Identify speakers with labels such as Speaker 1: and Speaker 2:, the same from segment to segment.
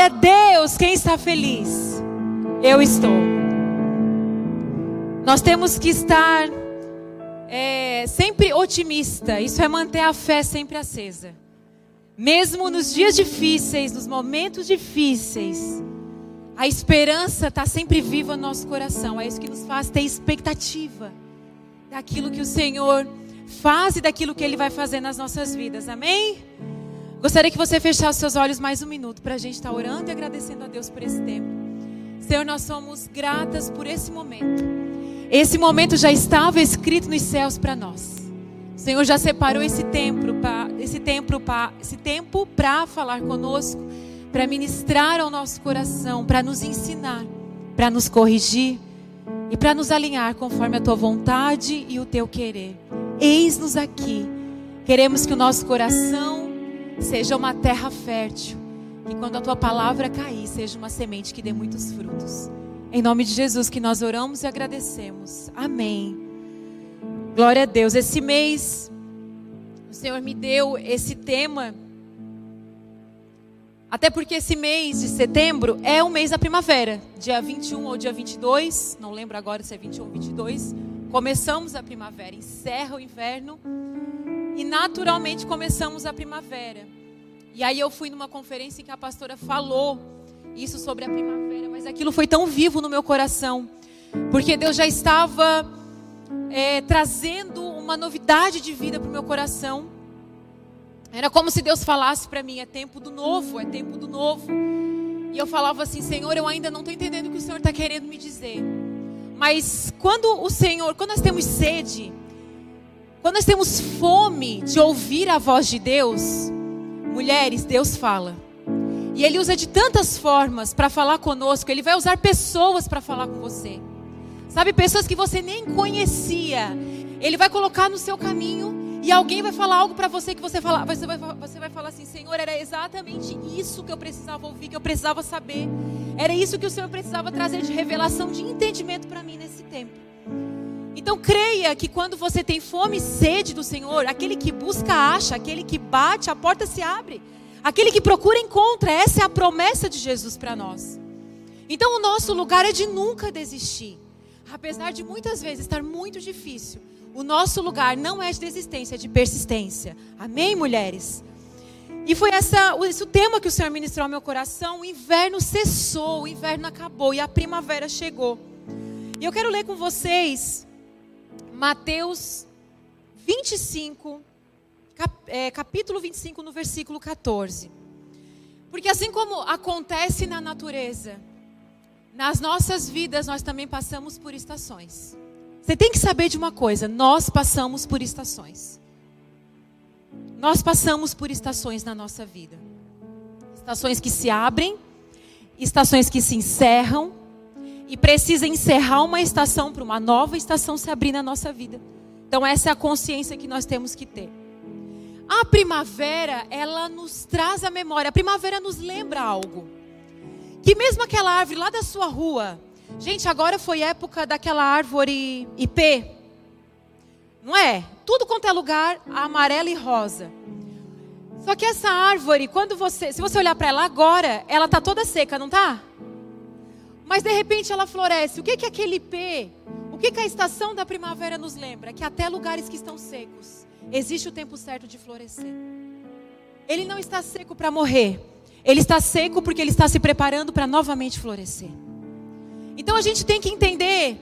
Speaker 1: Glória a Deus, quem está feliz? Eu estou. Nós temos que estar é, sempre otimista. Isso é manter a fé sempre acesa. Mesmo nos dias difíceis, nos momentos difíceis, a esperança está sempre viva no nosso coração. É isso que nos faz ter expectativa daquilo que o Senhor faz e daquilo que Ele vai fazer nas nossas vidas. Amém? Gostaria que você fechasse seus olhos mais um minuto para a gente estar tá orando e agradecendo a Deus por esse tempo. Senhor, nós somos gratas por esse momento. Esse momento já estava escrito nos céus para nós. O Senhor já separou esse tempo para esse tempo para esse tempo para falar conosco, para ministrar ao nosso coração, para nos ensinar, para nos corrigir e para nos alinhar conforme a tua vontade e o teu querer. Eis-nos aqui. Queremos que o nosso coração seja uma terra fértil. E quando a tua palavra cair, seja uma semente que dê muitos frutos. Em nome de Jesus que nós oramos e agradecemos. Amém. Glória a Deus. Esse mês, o Senhor me deu esse tema. Até porque esse mês de setembro é o mês da primavera. Dia 21 ou dia 22, não lembro agora se é 21 ou 22. Começamos a primavera, encerra o inverno e naturalmente começamos a primavera. E aí eu fui numa conferência em que a pastora falou isso sobre a primavera, mas aquilo foi tão vivo no meu coração, porque Deus já estava é, trazendo uma novidade de vida para o meu coração. Era como se Deus falasse para mim: é tempo do novo, é tempo do novo. E eu falava assim: Senhor, eu ainda não estou entendendo o que o Senhor está querendo me dizer. Mas quando o Senhor, quando nós temos sede, quando nós temos fome de ouvir a voz de Deus, mulheres, Deus fala. E Ele usa de tantas formas para falar conosco. Ele vai usar pessoas para falar com você. Sabe, pessoas que você nem conhecia. Ele vai colocar no seu caminho e alguém vai falar algo para você que você, fala, você, vai, você vai falar assim: Senhor, era exatamente isso que eu precisava ouvir, que eu precisava saber. Era isso que o Senhor precisava trazer de revelação, de entendimento para mim nesse tempo. Então creia que quando você tem fome e sede do Senhor, aquele que busca acha, aquele que bate, a porta se abre. Aquele que procura encontra. Essa é a promessa de Jesus para nós. Então o nosso lugar é de nunca desistir. Apesar de muitas vezes estar muito difícil, o nosso lugar não é de desistência, é de persistência. Amém, mulheres? E foi essa, esse o tema que o Senhor ministrou ao meu coração. O inverno cessou, o inverno acabou e a primavera chegou. E eu quero ler com vocês Mateus 25, cap, é, capítulo 25, no versículo 14. Porque assim como acontece na natureza, nas nossas vidas nós também passamos por estações. Você tem que saber de uma coisa: nós passamos por estações. Nós passamos por estações na nossa vida. Estações que se abrem, estações que se encerram, e precisa encerrar uma estação para uma nova estação se abrir na nossa vida. Então essa é a consciência que nós temos que ter. A primavera, ela nos traz a memória. A primavera nos lembra algo. Que mesmo aquela árvore lá da sua rua, gente, agora foi época daquela árvore IP. Não é? Tudo quanto é lugar, amarela e rosa. Só que essa árvore, quando você, se você olhar para ela agora, ela tá toda seca, não tá? Mas de repente ela floresce. O que, que aquele P? O que, que a estação da primavera nos lembra? Que até lugares que estão secos, existe o tempo certo de florescer. Ele não está seco para morrer. Ele está seco porque ele está se preparando para novamente florescer. Então a gente tem que entender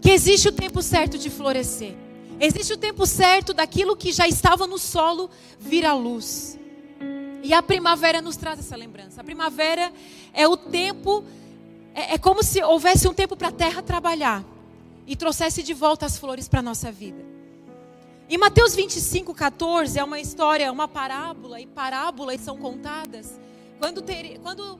Speaker 1: que existe o tempo certo de florescer. Existe o tempo certo daquilo que já estava no solo vir à luz. E a primavera nos traz essa lembrança. A primavera é o tempo é, é como se houvesse um tempo para a terra trabalhar e trouxesse de volta as flores para a nossa vida. Em Mateus 25, 14, é uma história, uma parábola, e parábolas são contadas. Quando, ter, quando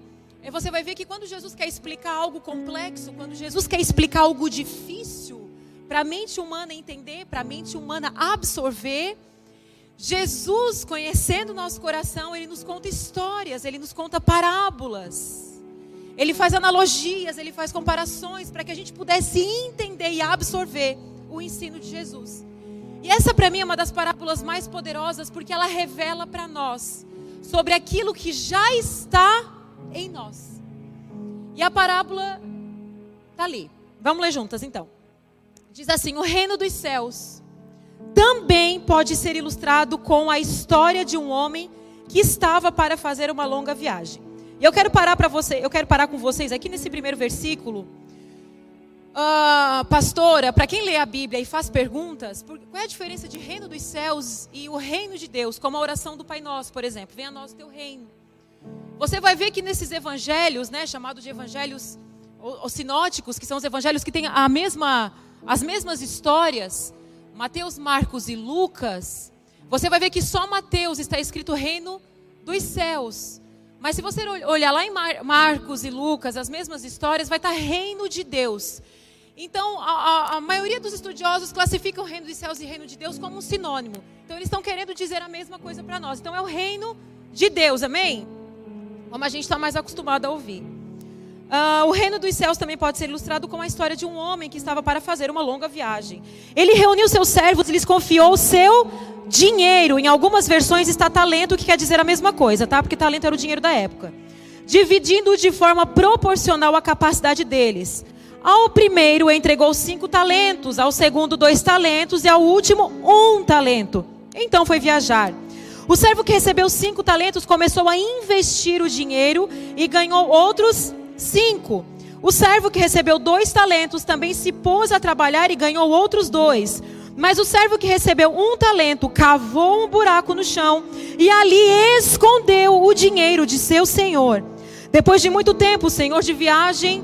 Speaker 1: você vai ver que quando Jesus quer explicar algo complexo, quando Jesus quer explicar algo difícil, para a mente humana entender, para a mente humana absorver, Jesus, conhecendo o nosso coração, ele nos conta histórias, ele nos conta parábolas. Ele faz analogias, ele faz comparações para que a gente pudesse entender e absorver o ensino de Jesus. E essa para mim é uma das parábolas mais poderosas porque ela revela para nós sobre aquilo que já está em nós. E a parábola está ali. Vamos ler juntas então. Diz assim: O reino dos céus também pode ser ilustrado com a história de um homem que estava para fazer uma longa viagem. E eu quero parar para você, eu quero parar com vocês aqui nesse primeiro versículo. Uh, pastora, para quem lê a Bíblia e faz perguntas, qual é a diferença de reino dos céus e o reino de Deus? Como a oração do Pai Nosso, por exemplo, venha a nós o teu reino. Você vai ver que nesses evangelhos, né, chamados de evangelhos os sinóticos, que são os evangelhos que têm a mesma, as mesmas histórias, Mateus, Marcos e Lucas, você vai ver que só Mateus está escrito reino dos céus. Mas se você olhar lá em Marcos e Lucas, as mesmas histórias, vai estar reino de Deus. Então, a, a, maioria dos estudiosos classificam o reino dos céus e reino de Deus como um sinônimo. Então, eles estão querendo dizer a mesma coisa para nós. Então, é o reino de Deus, amém? Como a gente está mais acostumado a ouvir. Uh, o reino dos céus também pode ser ilustrado com a história de um homem que estava para fazer uma longa viagem. Ele reuniu seus servos e lhes confiou o seu dinheiro. Em algumas versões está talento, que quer dizer a mesma coisa, tá? Porque talento era o dinheiro da época. Dividindo de forma proporcional à capacidade deles. Ao primeiro entregou cinco talentos, ao segundo dois talentos e ao último um talento. Então foi viajar. O servo que recebeu cinco talentos começou a investir o dinheiro e ganhou outros Cinco. O servo que recebeu dois talentos também se pôs a trabalhar e ganhou outros dois. Mas o servo que recebeu um talento cavou um buraco no chão e ali escondeu o dinheiro de seu senhor. Depois de muito tempo, o senhor de viagem,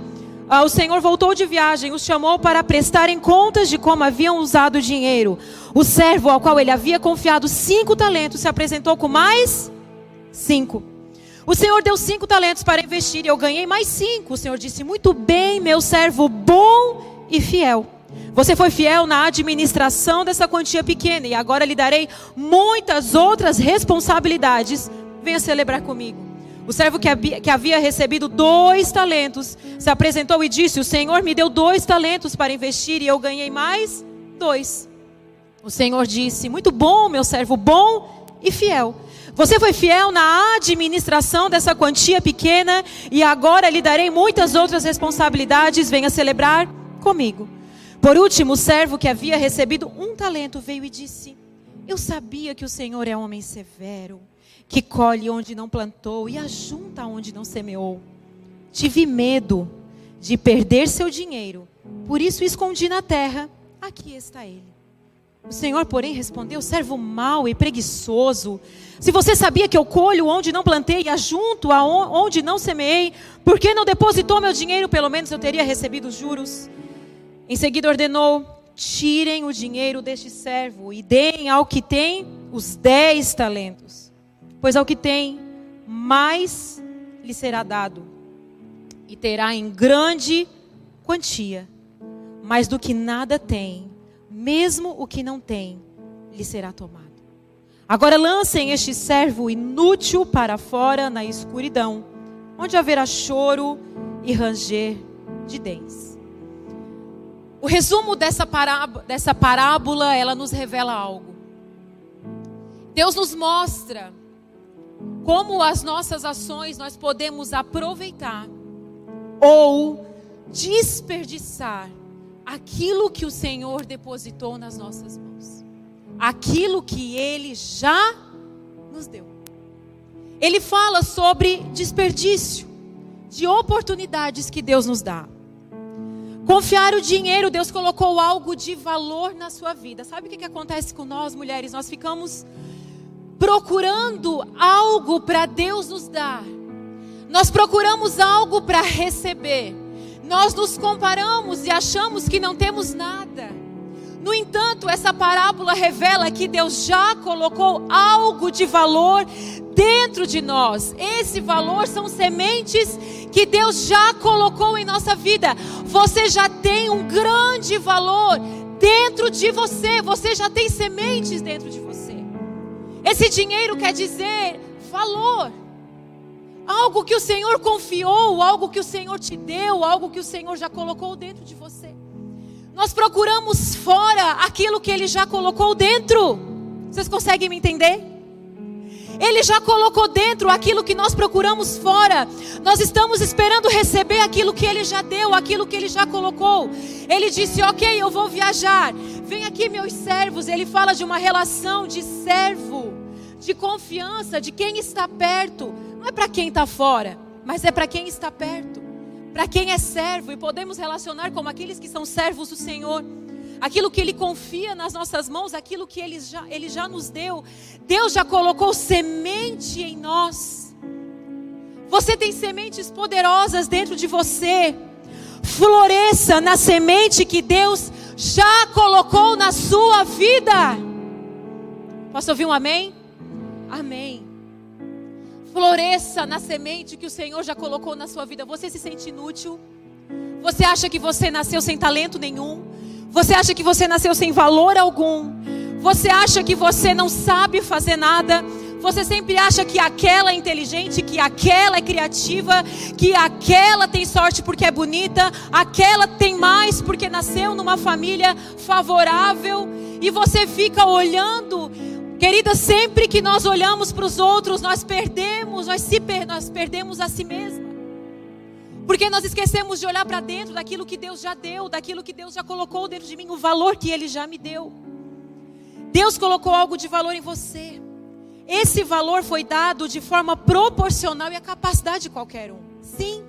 Speaker 1: ah, o senhor voltou de viagem, os chamou para prestarem contas de como haviam usado o dinheiro. O servo ao qual ele havia confiado cinco talentos se apresentou com mais cinco. O Senhor deu cinco talentos para investir e eu ganhei mais cinco. O Senhor disse: Muito bem, meu servo bom e fiel. Você foi fiel na administração dessa quantia pequena e agora lhe darei muitas outras responsabilidades. Venha celebrar comigo. O servo que havia, recebido dois talentos se apresentou e disse: O Senhor me deu dois talentos para investir e eu ganhei mais dois. O Senhor disse: Muito bom, meu servo bom e fiel. Você foi fiel na administração dessa quantia pequena e agora lhe darei muitas outras responsabilidades. Venha celebrar comigo. Por último, o servo que havia recebido um talento veio e disse: Eu sabia que o Senhor é homem severo, que colhe onde não plantou e ajunta onde não semeou. Tive medo de perder seu dinheiro, por isso escondi na terra. Aqui está ele. O Senhor, porém, respondeu: servo mau e preguiçoso. Se você sabia que eu colho onde não plantei e ajunto onde não semeei, por que não depositou meu dinheiro? Pelo menos eu teria recebido os juros. Em seguida ordenou: tirem o dinheiro deste servo e deem ao que tem os dez talentos. Pois ao que tem, mais lhe será dado, e terá em grande quantia. Mas do que nada tem, mesmo o que não tem, lhe será tomado. Agora lancem este servo inútil para fora na escuridão, onde haverá choro e ranger de dentes. O resumo dessa parábola, dessa parábola, ela nos revela algo. Deus nos mostra como as nossas ações nós podemos aproveitar ou desperdiçar aquilo que o Senhor depositou nas nossas mãos, aquilo que Ele já nos deu. Ele fala sobre desperdício de oportunidades que Deus nos dá. Confiar o dinheiro, Deus colocou algo de valor na sua vida. Sabe o que, que acontece com nós, mulheres? Nós ficamos procurando algo para Deus nos dar. Nós procuramos algo para receber. Nós nos comparamos e achamos que não temos nada. No entanto, essa parábola revela que Deus já colocou algo de valor dentro de nós. Esse valor são sementes que Deus já colocou em nossa vida. Você já tem um grande valor dentro de você. Você já tem sementes dentro de você. Esse dinheiro quer dizer valor. Algo que o Senhor confiou, algo que o Senhor te deu, algo que o Senhor já colocou dentro de você. Nós procuramos fora aquilo que Ele já colocou dentro. Vocês conseguem me entender? Ele já colocou dentro aquilo que nós procuramos fora. Nós estamos esperando receber aquilo que Ele já deu, aquilo que Ele já colocou. Ele disse: Ok, eu vou viajar. Vem aqui, meus servos. Ele fala de uma relação de servo, de confiança, de quem está perto. Não é para quem está fora, mas é para quem está perto. Para quem é servo. E podemos relacionar como aqueles que são servos do Senhor aquilo que Ele confia nas nossas mãos, aquilo que Ele já, Ele já nos deu. Deus já colocou semente em nós. Você tem sementes poderosas dentro de você. Floresça na semente que Deus já colocou na sua vida. Posso ouvir um amém? Amém. Floresça na semente que o Senhor já colocou na sua vida. Você se sente inútil? Você acha que você nasceu sem talento nenhum? Você acha que você nasceu sem valor algum? Você acha que você não sabe fazer nada? Você sempre acha que aquela é inteligente, que aquela é criativa, que aquela tem sorte porque é bonita, aquela tem mais porque nasceu numa família favorável, e você fica olhando. Querida, sempre que nós olhamos para os outros, nós perdemos, nós, se nós perdemos a si mesmos. Porque nós esquecemos de olhar para dentro daquilo que Deus já deu, daquilo que Deus já colocou dentro de mim, o valor que Ele já me deu. Deus colocou algo de valor em você. Esse valor foi dado de forma proporcional e à capacidade de qualquer um. Sim.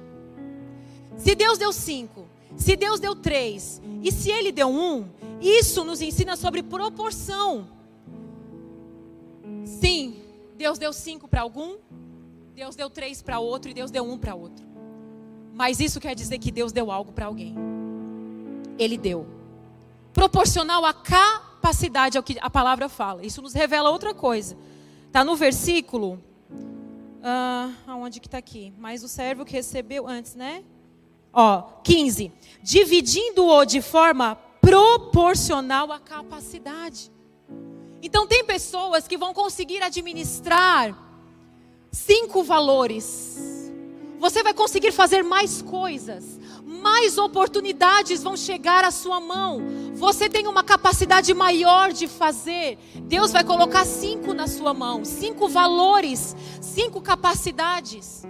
Speaker 1: Se Deus deu cinco, se Deus deu três, e se Ele deu um, isso nos ensina sobre proporção. Sim, Deus deu cinco para algum, Deus deu três para outro e Deus deu um para outro. Mas isso quer dizer que Deus deu algo para alguém. Ele deu. Proporcional à capacidade, ao que a palavra fala. Isso nos revela outra coisa. Está no versículo. Uh, aonde que está aqui? Mas o servo que recebeu antes, né? Ó, 15. Dividindo-o de forma proporcional à capacidade. Então, tem pessoas que vão conseguir administrar cinco valores você vai conseguir fazer mais coisas, mais oportunidades vão chegar à sua mão. Você tem uma capacidade maior de fazer. Deus vai colocar cinco na sua mão, cinco valores, cinco capacidades.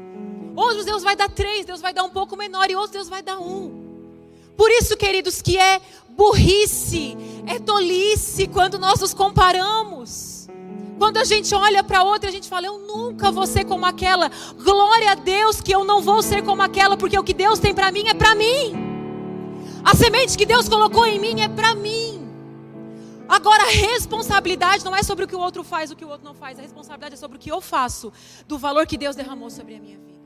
Speaker 1: Outros Deus vai dar três, Deus vai dar um pouco menor e outros Deus vai dar um. Por isso, queridos, que é burrice, é tolice quando nós nos comparamos. Quando a gente olha para outra, a gente fala: Eu nunca vou ser como aquela. Glória a Deus que eu não vou ser como aquela, porque o que Deus tem para mim é para mim. A semente que Deus colocou em mim é para mim. Agora, a responsabilidade não é sobre o que o outro faz, o que o outro não faz. A responsabilidade é sobre o que eu faço, do valor que Deus derramou sobre a minha vida.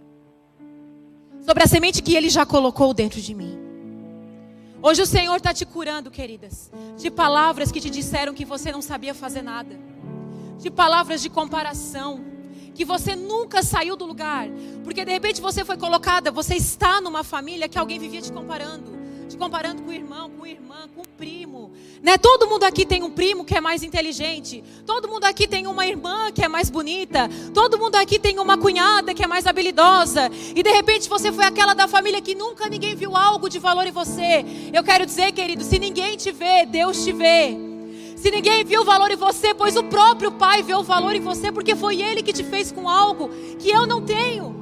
Speaker 1: Sobre a semente que Ele já colocou dentro de mim. Hoje o Senhor está te curando, queridas, de palavras que te disseram que você não sabia fazer nada de palavras de comparação, que você nunca saiu do lugar, porque de repente você foi colocada, você está numa família que alguém vivia te comparando, comparando com o irmão, com a irmã, com o primo, né? Todo mundo aqui tem um primo que é mais inteligente, todo mundo aqui tem uma irmã que é mais bonita, todo mundo aqui tem uma cunhada que é mais habilidosa, e de repente você foi aquela da família que nunca ninguém viu algo de valor em você. Eu quero dizer, querido, se ninguém te vê, Deus te vê. Se ninguém viu o valor em você, pois o próprio Pai vê o valor em você, porque foi Ele que te fez com algo que eu não tenho.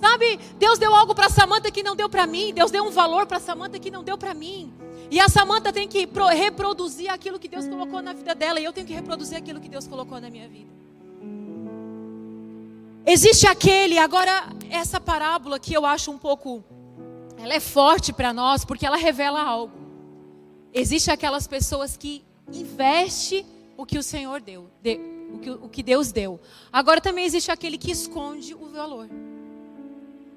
Speaker 1: Sabe, Deus deu algo para Samanta que não deu para mim. Deus deu um valor para Samanta que não deu para mim. E a Samanta tem que reproduzir aquilo que Deus colocou na vida dela. E eu tenho que reproduzir aquilo que Deus colocou na minha vida. Existe aquele, agora, essa parábola que eu acho um pouco. Ela é forte para nós, porque ela revela algo. Existem aquelas pessoas que investem o que o Senhor deu, de, o, que, o que Deus deu. Agora também existe aquele que esconde o valor.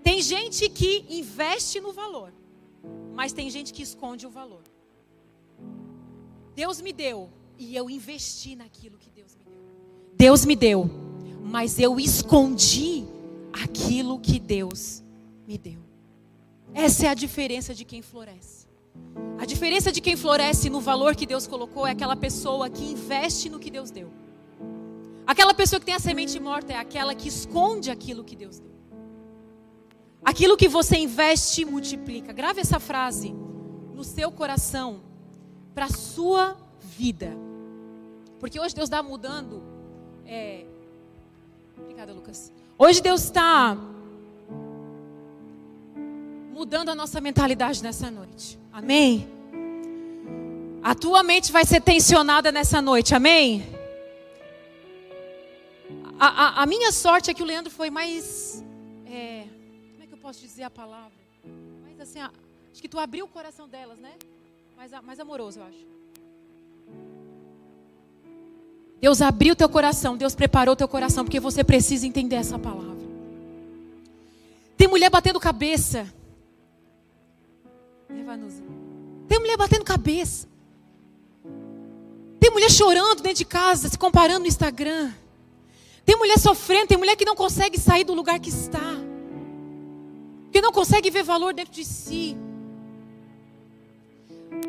Speaker 1: Tem gente que investe no valor, mas tem gente que esconde o valor. Deus me deu e eu investi naquilo que Deus me deu. Deus me deu, mas eu escondi aquilo que Deus me deu. Essa é a diferença de quem floresce. A diferença de quem floresce no valor que Deus colocou é aquela pessoa que investe no que Deus deu. Aquela pessoa que tem a semente morta é aquela que esconde aquilo que Deus deu. Aquilo que você investe multiplica. Grave essa frase no seu coração para a sua vida. Porque hoje Deus está mudando é, Obrigada, Lucas. Hoje Deus está mudando a nossa mentalidade nessa noite. Amém? A tua mente vai ser tensionada nessa noite. Amém? A, a, a minha sorte é que o Leandro foi mais. É, posso dizer a palavra? Mais assim, acho que tu abriu o coração delas, né? Mais, mais amoroso, eu acho. Deus abriu teu coração, Deus preparou teu coração, porque você precisa entender essa palavra. Tem mulher batendo cabeça. Tem mulher batendo cabeça. Tem mulher chorando dentro de casa, se comparando no Instagram. Tem mulher sofrendo, tem mulher que não consegue sair do lugar que está. Que não consegue ver valor dentro de si.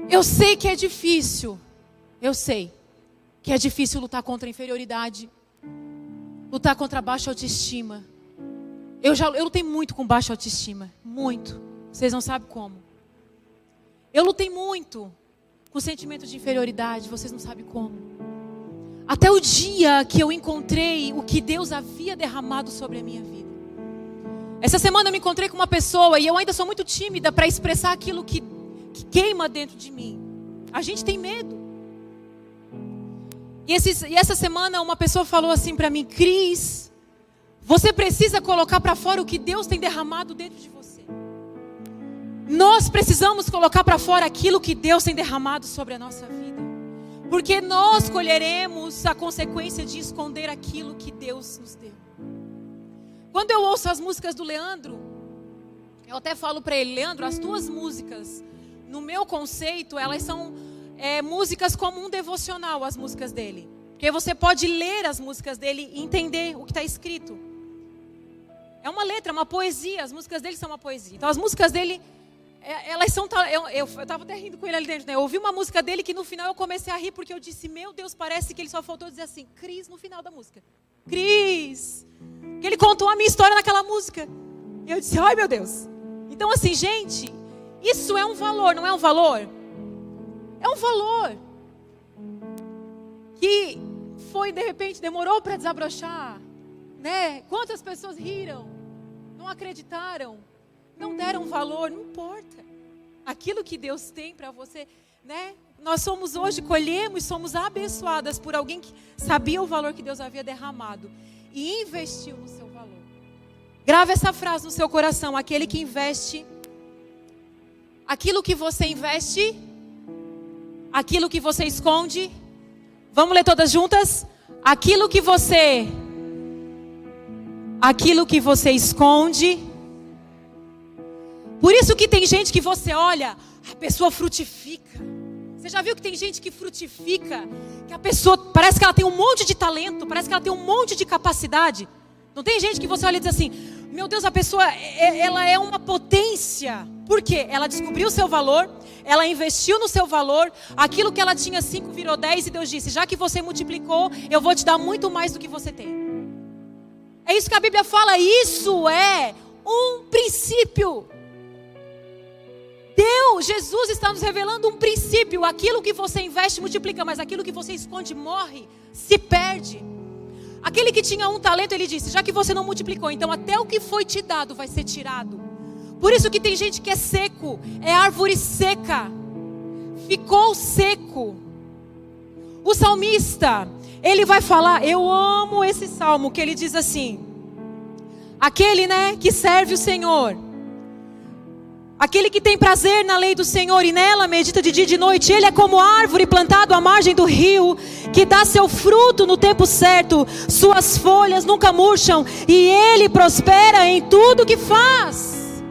Speaker 1: Eu sei que é difícil. Eu sei que é difícil lutar contra a inferioridade. Lutar contra a baixa autoestima. Eu já eu lutei muito com baixa autoestima, muito. Vocês não sabem como. Eu lutei muito com sentimento de inferioridade, vocês não sabem como. Até o dia que eu encontrei o que Deus havia derramado sobre a minha vida. Essa semana eu me encontrei com uma pessoa e eu ainda sou muito tímida para expressar aquilo que, que, queima dentro de mim. A gente tem medo. E, esses, e essa semana uma pessoa falou assim para mim, Cris, você precisa colocar para fora o que Deus tem derramado dentro de você. Nós precisamos colocar para fora aquilo que Deus tem derramado sobre a nossa vida. Porque nós colheremos a consequência de esconder aquilo que Deus nos deu. Quando eu ouço as músicas do Leandro, eu até falo para ele, Leandro, as tuas músicas, no meu conceito, elas são é, músicas como um devocional, as músicas dele. Porque você pode ler as músicas dele e entender o que está escrito. É uma letra, uma poesia. As músicas dele são uma poesia. Então, as músicas dele elas são. Eu estava até rindo com ele ali dentro, né? Eu ouvi uma música dele que no final eu comecei a rir porque eu disse: Meu Deus, parece que ele só faltou dizer assim, Cris, no final da música. Cris! Que ele contou a minha história naquela música. E eu disse: Ai, meu Deus. Então, assim, gente, isso é um valor, não é um valor? É um valor. Que foi, de repente, demorou para desabrochar. Né? Quantas pessoas riram? Não acreditaram? Não deram valor, não importa. Aquilo que Deus tem para você, né? Nós somos hoje, colhemos, somos abençoadas por alguém que sabia o valor que Deus havia derramado e investiu no seu valor. Grave essa frase no seu coração: aquele que investe, aquilo que você investe, aquilo que você esconde. Vamos ler todas juntas? Aquilo que você, aquilo que você esconde por isso que tem gente que você olha, a pessoa frutifica. Você já viu que tem gente que frutifica, que a pessoa parece que ela tem um monte de talento, parece que ela tem um monte de capacidade. Não tem gente que você olha e diz assim: "Meu Deus, a pessoa é, é, ela é uma potência". Por quê? Ela descobriu o seu valor, ela investiu no seu valor, aquilo que ela tinha cinco virou dez e Deus disse: "Já que você multiplicou, eu vou te dar muito mais do que você tem". É isso que a Bíblia fala, isso é um princípio. Deus, Jesus está nos revelando um princípio. Aquilo que você investe multiplica, mas aquilo que você esconde morre, se perde. Aquele que tinha um talento, ele disse: já que você não multiplicou, então até o que foi te dado vai ser tirado. Por isso que tem gente que é seco, é árvore seca, ficou seco. O salmista, ele vai falar, eu amo esse salmo que ele diz assim: aquele, né, que serve o Senhor Aquele que tem prazer na lei do Senhor e nela medita de dia e de noite, ele é como árvore plantada à margem do rio, que dá seu fruto no tempo certo, suas folhas nunca murcham e ele prospera em tudo que faz.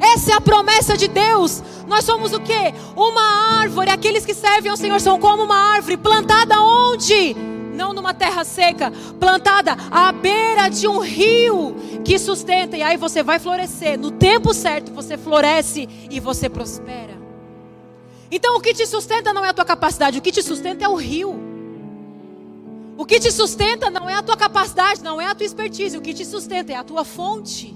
Speaker 1: Essa é a promessa de Deus. Nós somos o que? Uma árvore. Aqueles que servem ao Senhor são como uma árvore plantada onde? Não numa terra seca, plantada à beira de um rio que sustenta, e aí você vai florescer. No tempo certo você floresce e você prospera. Então o que te sustenta não é a tua capacidade, o que te sustenta é o rio. O que te sustenta não é a tua capacidade, não é a tua expertise, o que te sustenta é a tua fonte.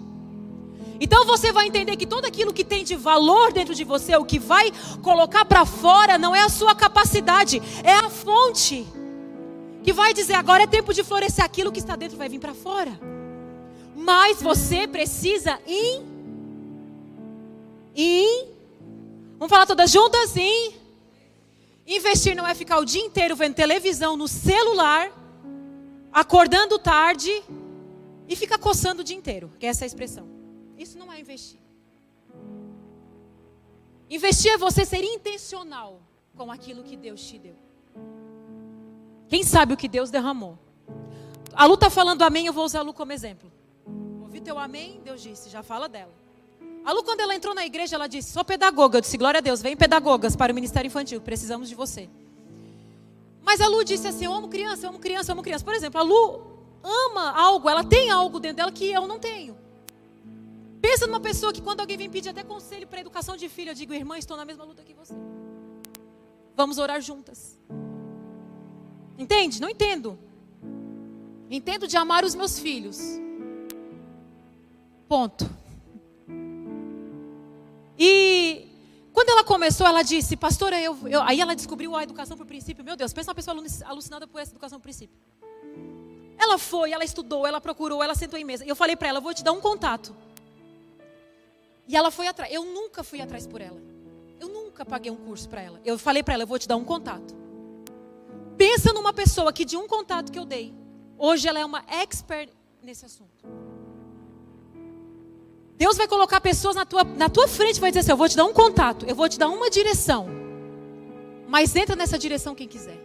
Speaker 1: Então você vai entender que tudo aquilo que tem de valor dentro de você, o que vai colocar para fora, não é a sua capacidade, é a fonte que vai dizer agora é tempo de florescer, aquilo que está dentro vai vir para fora. Mas você precisa em em Vamos falar todas juntas? Em investir não é ficar o dia inteiro vendo televisão no celular, acordando tarde e ficar coçando o dia inteiro, que é essa a expressão. Isso não é investir. Investir é você ser intencional com aquilo que Deus te deu. Quem sabe o que Deus derramou? A Lu está falando amém, eu vou usar a Lu como exemplo. Ouvi teu amém, Deus disse, já fala dela. A Lu, quando ela entrou na igreja, ela disse: Sou pedagoga. Eu disse: Glória a Deus, vem pedagogas para o ministério infantil, precisamos de você. Mas a Lu disse assim: Eu amo criança, eu amo criança, eu amo criança. Por exemplo, a Lu ama algo, ela tem algo dentro dela que eu não tenho. Pensa numa pessoa que quando alguém vem pedir até conselho para educação de filho, eu digo: Irmã, estou na mesma luta que você. Vamos orar juntas. Entende? Não entendo. Entendo de amar os meus filhos. Ponto. E quando ela começou, ela disse, pastora, eu, eu, aí ela descobriu a educação por princípio. Meu Deus, pensa uma pessoa alucinada por essa educação por princípio. Ela foi, ela estudou, ela procurou, ela sentou em mesa. Eu falei para ela, vou te dar um contato. E ela foi atrás. Eu nunca fui atrás por ela. Eu nunca paguei um curso para ela. Eu falei para ela, eu vou te dar um contato. Pensa numa pessoa que de um contato que eu dei, hoje ela é uma expert nesse assunto. Deus vai colocar pessoas na tua, na tua frente vai dizer assim: Eu vou te dar um contato, eu vou te dar uma direção. Mas entra nessa direção quem quiser.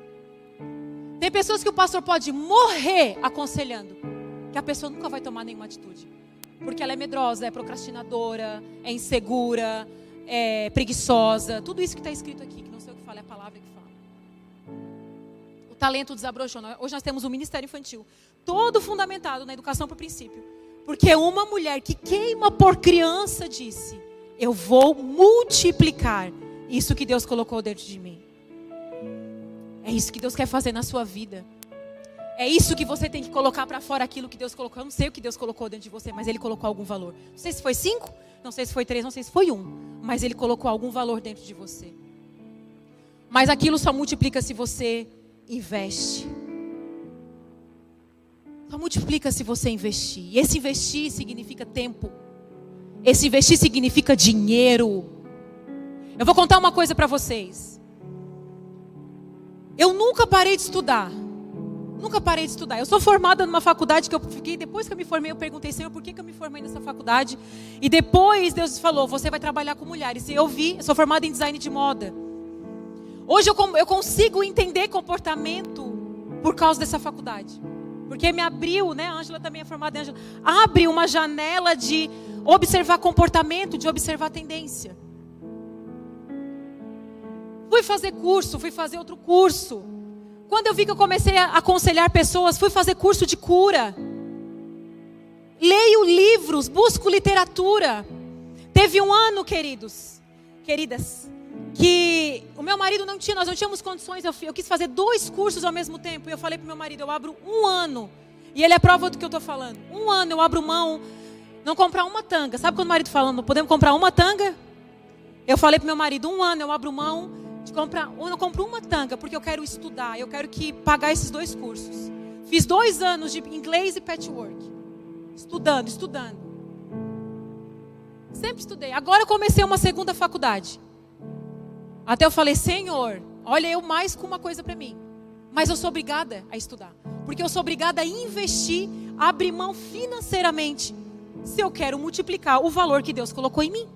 Speaker 1: Tem pessoas que o pastor pode morrer aconselhando, que a pessoa nunca vai tomar nenhuma atitude. Porque ela é medrosa, é procrastinadora, é insegura, é preguiçosa. Tudo isso que está escrito aqui, que não sei o que fala, é a palavra que talento desabrochou. Hoje nós temos um ministério infantil, todo fundamentado na educação por princípio. Porque uma mulher que queima por criança disse: Eu vou multiplicar isso que Deus colocou dentro de mim. É isso que Deus quer fazer na sua vida. É isso que você tem que colocar para fora aquilo que Deus colocou. Eu não sei o que Deus colocou dentro de você, mas Ele colocou algum valor. Não sei se foi cinco, não sei se foi três, não sei se foi um, mas Ele colocou algum valor dentro de você. Mas aquilo só multiplica se você investe. Só multiplica se você investir. E esse investir significa tempo. Esse investir significa dinheiro. Eu vou contar uma coisa para vocês. Eu nunca parei de estudar. Nunca parei de estudar. Eu sou formada numa faculdade que eu fiquei, depois que eu me formei, eu perguntei, Senhor, por que, que eu me formei nessa faculdade? E depois Deus falou, você vai trabalhar com mulheres. E eu vi, eu sou formada em design de moda. Hoje eu, eu consigo entender comportamento por causa dessa faculdade. Porque me abriu, né? A Ângela também é formada em Ângela. Abre uma janela de observar comportamento, de observar tendência. Fui fazer curso, fui fazer outro curso. Quando eu vi que eu comecei a aconselhar pessoas, fui fazer curso de cura. Leio livros, busco literatura. Teve um ano, queridos, queridas, que o meu marido não tinha, nós não tínhamos condições, eu, eu quis fazer dois cursos ao mesmo tempo. E eu falei para meu marido, eu abro um ano. E ele é prova do que eu estou falando. Um ano eu abro mão, não comprar uma tanga. Sabe quando o marido falando, podemos comprar uma tanga? Eu falei para meu marido, um ano eu abro mão de comprar, eu não compro uma tanga, porque eu quero estudar, eu quero que pagar esses dois cursos. Fiz dois anos de inglês e patchwork. Estudando, estudando. Sempre estudei. Agora eu comecei uma segunda faculdade. Até eu falei, Senhor, olha eu mais com uma coisa para mim. Mas eu sou obrigada a estudar. Porque eu sou obrigada a investir, a abrir mão financeiramente. Se eu quero multiplicar o valor que Deus colocou em mim.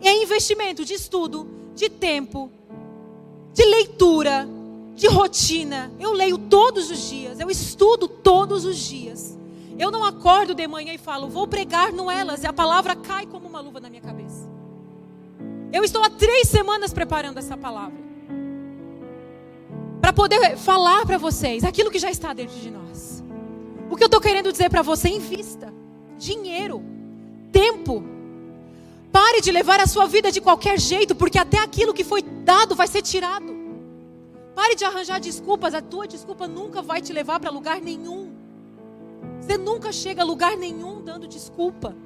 Speaker 1: É investimento de estudo, de tempo, de leitura, de rotina. Eu leio todos os dias, eu estudo todos os dias. Eu não acordo de manhã e falo, vou pregar no elas, e a palavra cai como uma luva na minha cabeça. Eu estou há três semanas preparando essa palavra. Para poder falar para vocês aquilo que já está dentro de nós. O que eu estou querendo dizer para você, invista dinheiro, tempo. Pare de levar a sua vida de qualquer jeito, porque até aquilo que foi dado vai ser tirado. Pare de arranjar desculpas, a tua desculpa nunca vai te levar para lugar nenhum. Você nunca chega a lugar nenhum dando desculpa.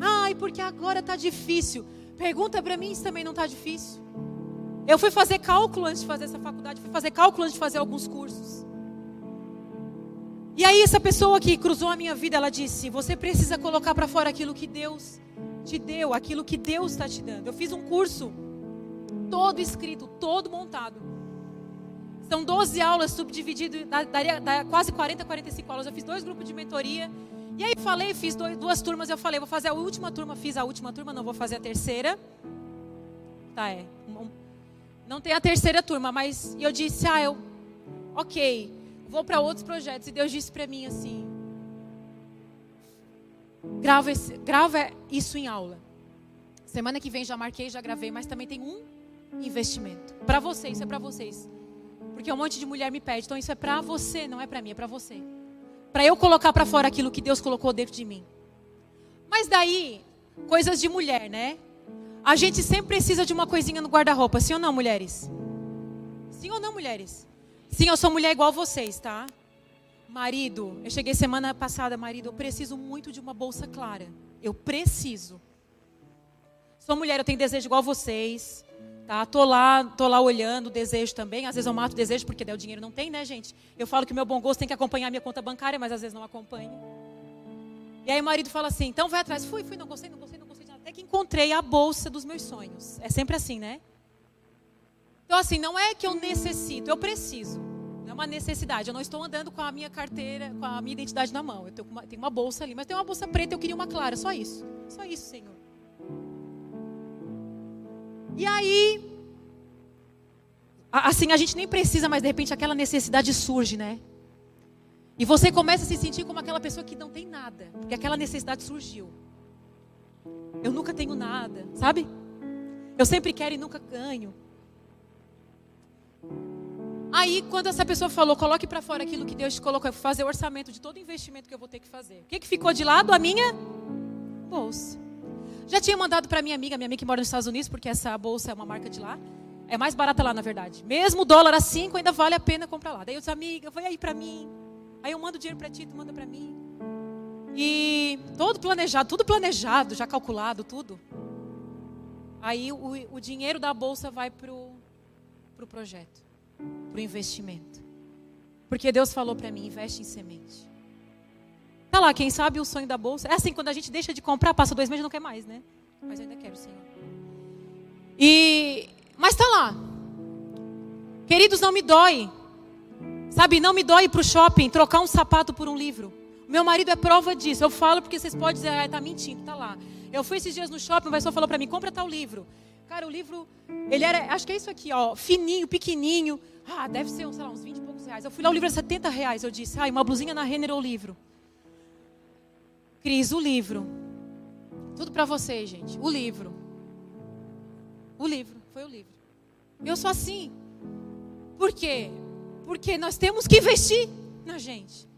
Speaker 1: Ai, porque agora está difícil. Pergunta para mim se também não está difícil. Eu fui fazer cálculo antes de fazer essa faculdade, fui fazer cálculo antes de fazer alguns cursos. E aí essa pessoa que cruzou a minha vida, ela disse: "Você precisa colocar para fora aquilo que Deus te deu, aquilo que Deus está te dando". Eu fiz um curso todo escrito, todo montado. São 12 aulas subdividido, daria, daria quase 40, 45 aulas. Eu fiz dois grupos de mentoria. E aí falei, fiz dois, duas turmas, eu falei, vou fazer a última turma, fiz a última turma, não vou fazer a terceira. Tá, é. Não tem a terceira turma, mas eu disse, ah, eu, ok, vou para outros projetos. E Deus disse para mim assim: grava, esse, grava isso em aula. Semana que vem já marquei, já gravei, mas também tem um investimento. Para vocês, isso é para vocês. Porque um monte de mulher me pede. Então isso é para você, não é para mim, é para você. Para eu colocar para fora aquilo que Deus colocou dentro de mim. Mas daí, coisas de mulher, né? A gente sempre precisa de uma coisinha no guarda-roupa, sim ou não, mulheres? Sim ou não, mulheres? Sim, eu sou mulher igual vocês, tá? Marido, eu cheguei semana passada, marido, eu preciso muito de uma bolsa clara. Eu preciso. Sou mulher, eu tenho desejo igual vocês. Tá? Tô lá, tô lá olhando o desejo também. Às vezes eu mato o desejo porque daí o dinheiro não tem, né, gente? Eu falo que o meu bom gosto tem que acompanhar a minha conta bancária, mas às vezes não acompanha. E aí o marido fala assim: "Então vai atrás". Fui, fui, não gostei, não gostei, não gostei. Até que encontrei a bolsa dos meus sonhos. É sempre assim, né? Então, assim, não é que eu necessito, eu preciso. Não é uma necessidade. Eu não estou andando com a minha carteira, com a minha identidade na mão. Eu tenho uma, tenho uma bolsa ali, mas tem uma bolsa preta, eu queria uma clara. Só isso. Só isso, Senhor. E aí, assim, a gente nem precisa, mas de repente aquela necessidade surge, né? E você começa a se sentir como aquela pessoa que não tem nada, porque aquela necessidade surgiu. Eu nunca tenho nada, sabe? Eu sempre quero e nunca ganho. Aí, quando essa pessoa falou, coloque para fora aquilo que Deus te colocou, eu fazer o orçamento de todo investimento que eu vou ter que fazer. O que, que ficou de lado? A minha bolsa. Já tinha mandado para minha amiga, minha amiga que mora nos Estados Unidos, porque essa bolsa é uma marca de lá. É mais barata lá, na verdade. Mesmo o dólar a 5, ainda vale a pena comprar lá. Daí eu disse, amiga, vai aí para mim. Aí eu mando dinheiro para ti, tu manda para mim. E todo planejado, tudo planejado, já calculado, tudo. Aí o, o dinheiro da bolsa vai para o pro projeto para o investimento. Porque Deus falou para mim: investe em semente. Tá lá, quem sabe o sonho da bolsa. É assim, quando a gente deixa de comprar, passa dois meses não quer mais, né? Mas eu ainda quero, Senhor. E, mas tá lá. Queridos, não me dói. Sabe, não me dói ir para o shopping trocar um sapato por um livro. Meu marido é prova disso. Eu falo porque vocês podem dizer, ah, tá mentindo, tá lá. Eu fui esses dias no shopping, o pessoal falou para mim, compra tal livro. Cara, o livro, ele era, acho que é isso aqui, ó, fininho, pequenininho. Ah, deve ser, sei lá, uns 20 e poucos reais. Eu fui lá, o livro é 70 reais. Eu disse, ah, uma blusinha na Renner ou livro. Cris, o livro. Tudo para vocês, gente. O livro. O livro, foi o livro. Eu sou assim. Por quê? Porque nós temos que investir na gente.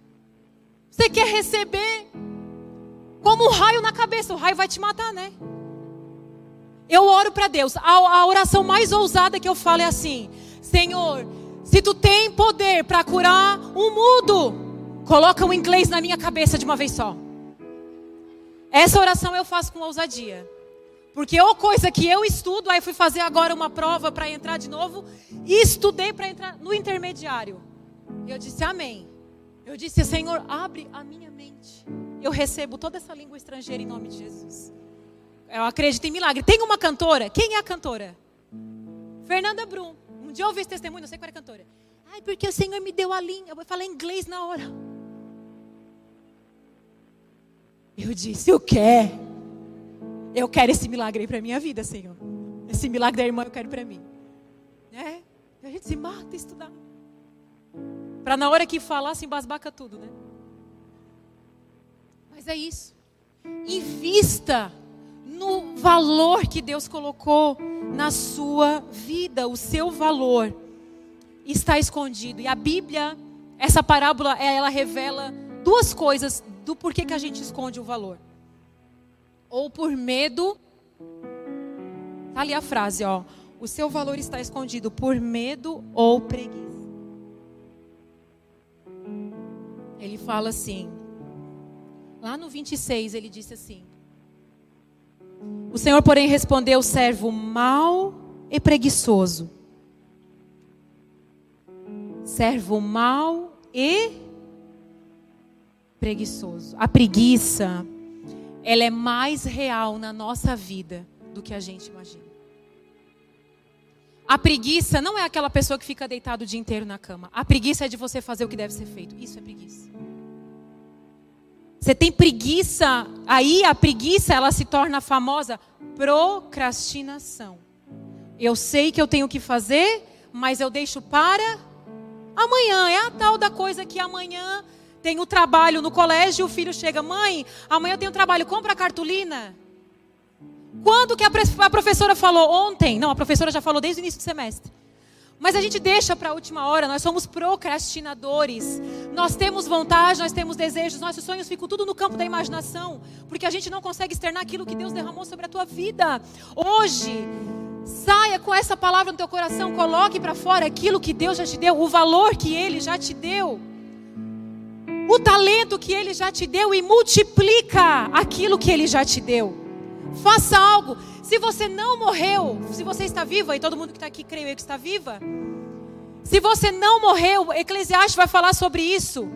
Speaker 1: Você quer receber como um raio na cabeça, o raio vai te matar, né? Eu oro para Deus. A, a oração mais ousada que eu falo é assim: Senhor, se tu tem poder para curar um mudo, coloca o inglês na minha cabeça de uma vez só. Essa oração eu faço com ousadia. Porque ou coisa que eu estudo, aí fui fazer agora uma prova para entrar de novo, e estudei para entrar no intermediário. Eu disse amém. Eu disse, Senhor, abre a minha mente. Eu recebo toda essa língua estrangeira em nome de Jesus. Eu acredito em milagre. Tem uma cantora. Quem é a cantora? Fernanda Brum. Um dia eu ouvi esse testemunho, não sei qual é a cantora. Ai, porque o Senhor me deu a língua. Eu vou falar inglês na hora. Eu disse, o quê? Eu quero esse milagre aí para minha vida, Senhor. Esse milagre da irmã eu quero para mim. Né? A gente se mata estudar. Para na hora que falar, se embasbaca tudo, né? Mas é isso. Invista no valor que Deus colocou na sua vida, o seu valor está escondido. E a Bíblia, essa parábola, ela revela duas coisas do porquê que a gente esconde o valor. Ou por medo, tá ali a frase, ó. O seu valor está escondido por medo ou preguiça. Ele fala assim, lá no 26 ele disse assim: o Senhor, porém, respondeu: servo mau e preguiçoso. servo mau e preguiçoso. A preguiça, ela é mais real na nossa vida do que a gente imagina. A preguiça não é aquela pessoa que fica deitado o dia inteiro na cama. A preguiça é de você fazer o que deve ser feito. Isso é preguiça. Você tem preguiça, aí a preguiça ela se torna famosa procrastinação. Eu sei que eu tenho que fazer, mas eu deixo para amanhã. É a tal da coisa que amanhã tem o trabalho no colégio, o filho chega, mãe, amanhã eu tenho trabalho, compra a cartolina. Quando que a professora falou? Ontem. Não, a professora já falou desde o início do semestre. Mas a gente deixa para a última hora, nós somos procrastinadores. Nós temos vontade, nós temos desejos, nossos sonhos ficam tudo no campo da imaginação, porque a gente não consegue externar aquilo que Deus derramou sobre a tua vida. Hoje, saia com essa palavra no teu coração, coloque para fora aquilo que Deus já te deu, o valor que Ele já te deu. O talento que Ele já te deu e multiplica aquilo que Ele já te deu. Faça algo. Se você não morreu, se você está viva, e todo mundo que está aqui creio eu que está viva. Se você não morreu, Eclesiastes vai falar sobre isso.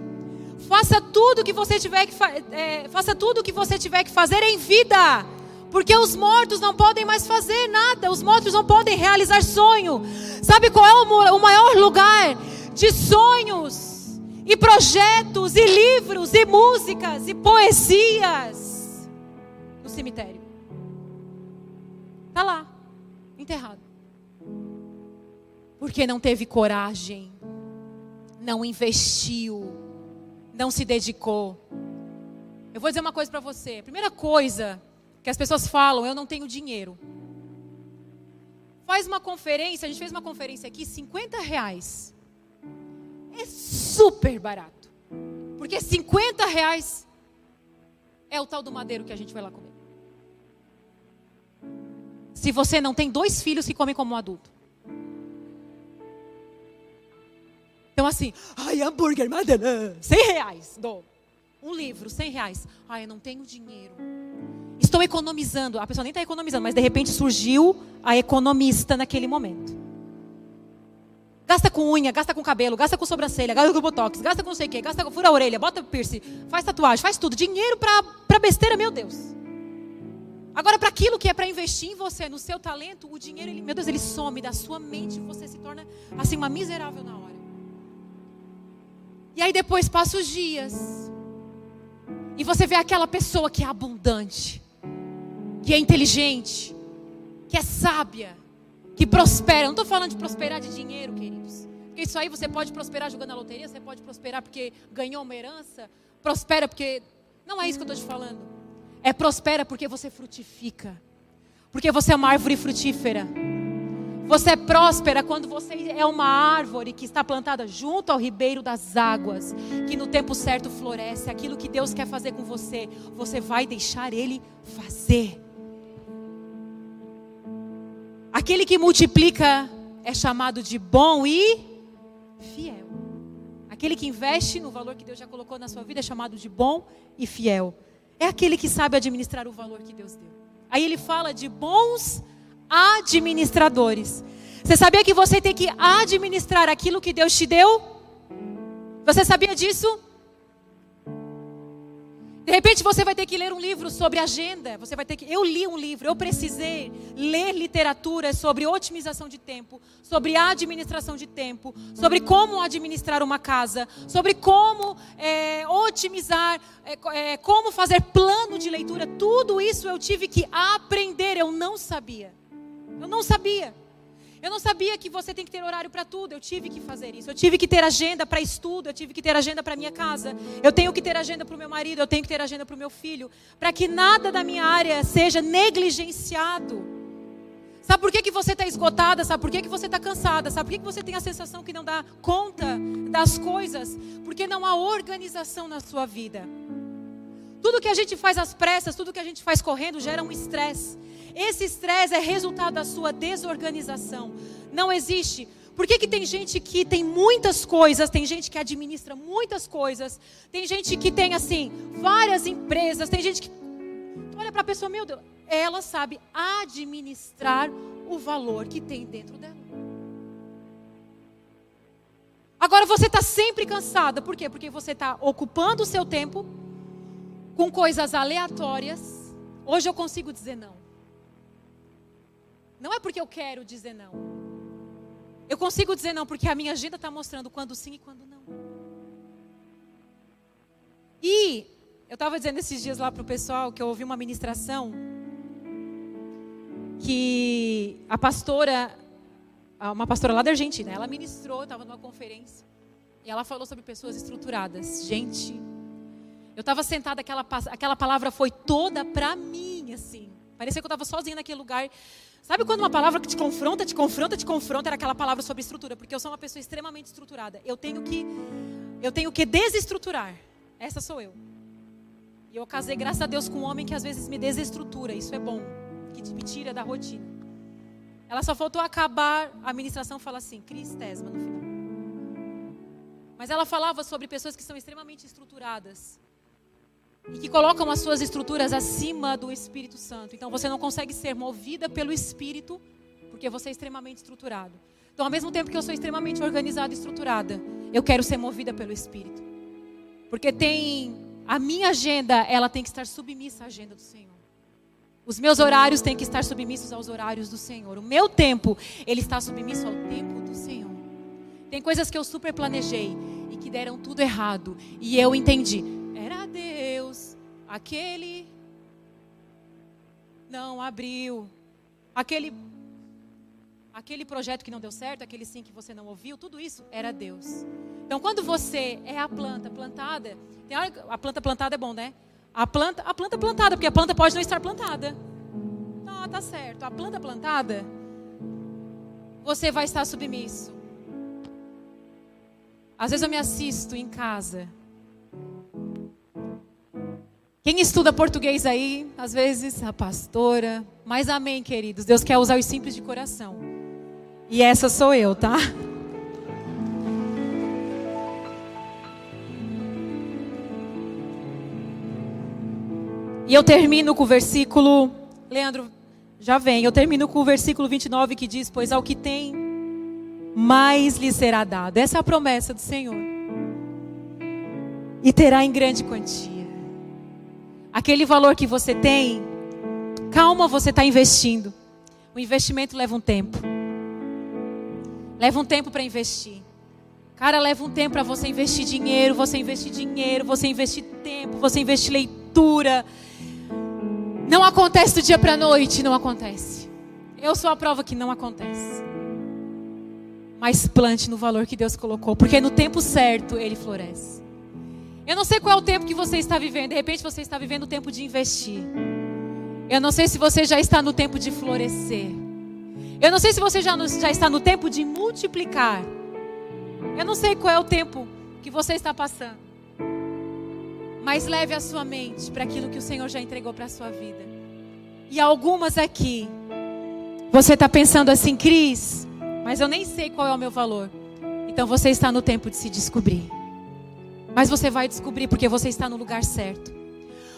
Speaker 1: Faça tudo que você tiver que é, faça tudo que você tiver que fazer em vida, porque os mortos não podem mais fazer nada. Os mortos não podem realizar sonho. Sabe qual é o, o maior lugar de sonhos e projetos e livros e músicas e poesias no cemitério? Está lá, enterrado. Porque não teve coragem, não investiu, não se dedicou. Eu vou dizer uma coisa para você. primeira coisa que as pessoas falam, eu não tenho dinheiro. Faz uma conferência, a gente fez uma conferência aqui, 50 reais. É super barato. Porque 50 reais é o tal do madeiro que a gente vai lá comer se você não tem dois filhos que comem como um adulto? Então assim, ai, hambúrguer, madana, 100 reais, dou. Um livro, 100 reais. Ai, eu não tenho dinheiro. Estou economizando. A pessoa nem está economizando, mas de repente surgiu a economista naquele momento. Gasta com unha, gasta com cabelo, gasta com sobrancelha, gasta com botox, gasta com não sei o quê, gasta com fura a orelha, bota piercing, faz tatuagem, faz tudo. Dinheiro para besteira, meu Deus. Agora, para aquilo que é para investir em você, no seu talento, o dinheiro, ele, meu Deus, ele some da sua mente, você se torna assim uma miserável na hora. E aí depois passa os dias. E você vê aquela pessoa que é abundante, que é inteligente, que é sábia, que prospera. Não estou falando de prosperar de dinheiro, queridos. Porque isso aí você pode prosperar jogando a loteria, você pode prosperar porque ganhou uma herança, prospera porque. Não é isso que eu estou te falando. É prospera porque você frutifica. Porque você é uma árvore frutífera. Você é próspera quando você é uma árvore que está plantada junto ao ribeiro das águas, que no tempo certo floresce. Aquilo que Deus quer fazer com você, você vai deixar Ele fazer. Aquele que multiplica é chamado de bom e fiel. Aquele que investe no valor que Deus já colocou na sua vida é chamado de bom e fiel é aquele que sabe administrar o valor que Deus deu. Aí ele fala de bons administradores. Você sabia que você tem que administrar aquilo que Deus te deu? Você sabia disso? De repente você vai ter que ler um livro sobre agenda. Você vai ter que. Eu li um livro. Eu precisei ler literatura sobre otimização de tempo, sobre administração de tempo, sobre como administrar uma casa, sobre como é, otimizar, é, é, como fazer plano de leitura. Tudo isso eu tive que aprender. Eu não sabia. Eu não sabia. Eu não sabia que você tem que ter horário para tudo. Eu tive que fazer isso. Eu tive que ter agenda para estudo. Eu tive que ter agenda para minha casa. Eu tenho que ter agenda para o meu marido. Eu tenho que ter agenda para o meu filho. Para que nada da minha área seja negligenciado. Sabe por que, que você está esgotada? Sabe por que, que você está cansada? Sabe por que, que você tem a sensação que não dá conta das coisas? Porque não há organização na sua vida. Tudo que a gente faz às pressas, tudo que a gente faz correndo gera um estresse. Esse estresse é resultado da sua desorganização. Não existe. Por que, que tem gente que tem muitas coisas, tem gente que administra muitas coisas, tem gente que tem, assim, várias empresas, tem gente que. Olha para a pessoa, meu Deus, ela sabe administrar o valor que tem dentro dela. Agora você está sempre cansada. Por quê? Porque você está ocupando o seu tempo com coisas aleatórias. Hoje eu consigo dizer não. Não é porque eu quero dizer não. Eu consigo dizer não porque a minha agenda está mostrando quando sim e quando não. E eu estava dizendo esses dias lá para o pessoal que eu ouvi uma ministração que a pastora, uma pastora lá da Argentina, ela ministrou, estava numa conferência e ela falou sobre pessoas estruturadas. Gente, eu estava sentada, aquela, aquela palavra foi toda para mim, assim. Parecia que eu estava sozinha naquele lugar. Sabe quando uma palavra que te confronta, te confronta, te confronta, era aquela palavra sobre estrutura? Porque eu sou uma pessoa extremamente estruturada. Eu tenho que, eu tenho que desestruturar. Essa sou eu. E eu casei, graças a Deus, com um homem que às vezes me desestrutura. Isso é bom, que me tira da rotina. Ela só faltou acabar a ministração e falar assim, Cris Tesma no final. Mas ela falava sobre pessoas que são extremamente estruturadas e que colocam as suas estruturas acima do Espírito Santo. Então você não consegue ser movida pelo Espírito porque você é extremamente estruturado. Então, ao mesmo tempo que eu sou extremamente organizada e estruturada, eu quero ser movida pelo Espírito. Porque tem a minha agenda, ela tem que estar submissa à agenda do Senhor. Os meus horários têm que estar submissos aos horários do Senhor. O meu tempo, ele está submisso ao tempo do Senhor. Tem coisas que eu super planejei e que deram tudo errado. E eu entendi. Era Deus, aquele não abriu. Aquele aquele projeto que não deu certo, aquele sim que você não ouviu, tudo isso era Deus. Então, quando você é a planta plantada, a planta plantada é bom, né? A planta, a planta plantada, porque a planta pode não estar plantada. Tá, tá certo. A planta plantada, você vai estar submisso. Às vezes eu me assisto em casa. Quem estuda português aí, às vezes a pastora, mas amém, queridos. Deus quer usar os simples de coração. E essa sou eu, tá? E eu termino com o versículo. Leandro, já vem. Eu termino com o versículo 29 que diz: Pois ao que tem, mais lhe será dado. Essa é a promessa do Senhor. E terá em grande quantia. Aquele valor que você tem, calma, você está investindo. O investimento leva um tempo. Leva um tempo para investir. Cara, leva um tempo para você investir dinheiro, você investir dinheiro, você investir tempo, você investir leitura não acontece do dia para a noite, não acontece. Eu sou a prova que não acontece. Mas plante no valor que Deus colocou, porque no tempo certo ele floresce. Eu não sei qual é o tempo que você está vivendo. De repente você está vivendo o tempo de investir. Eu não sei se você já está no tempo de florescer. Eu não sei se você já, já está no tempo de multiplicar. Eu não sei qual é o tempo que você está passando. Mas leve a sua mente para aquilo que o Senhor já entregou para a sua vida. E algumas aqui, você está pensando assim, Cris, mas eu nem sei qual é o meu valor. Então você está no tempo de se descobrir. Mas você vai descobrir porque você está no lugar certo.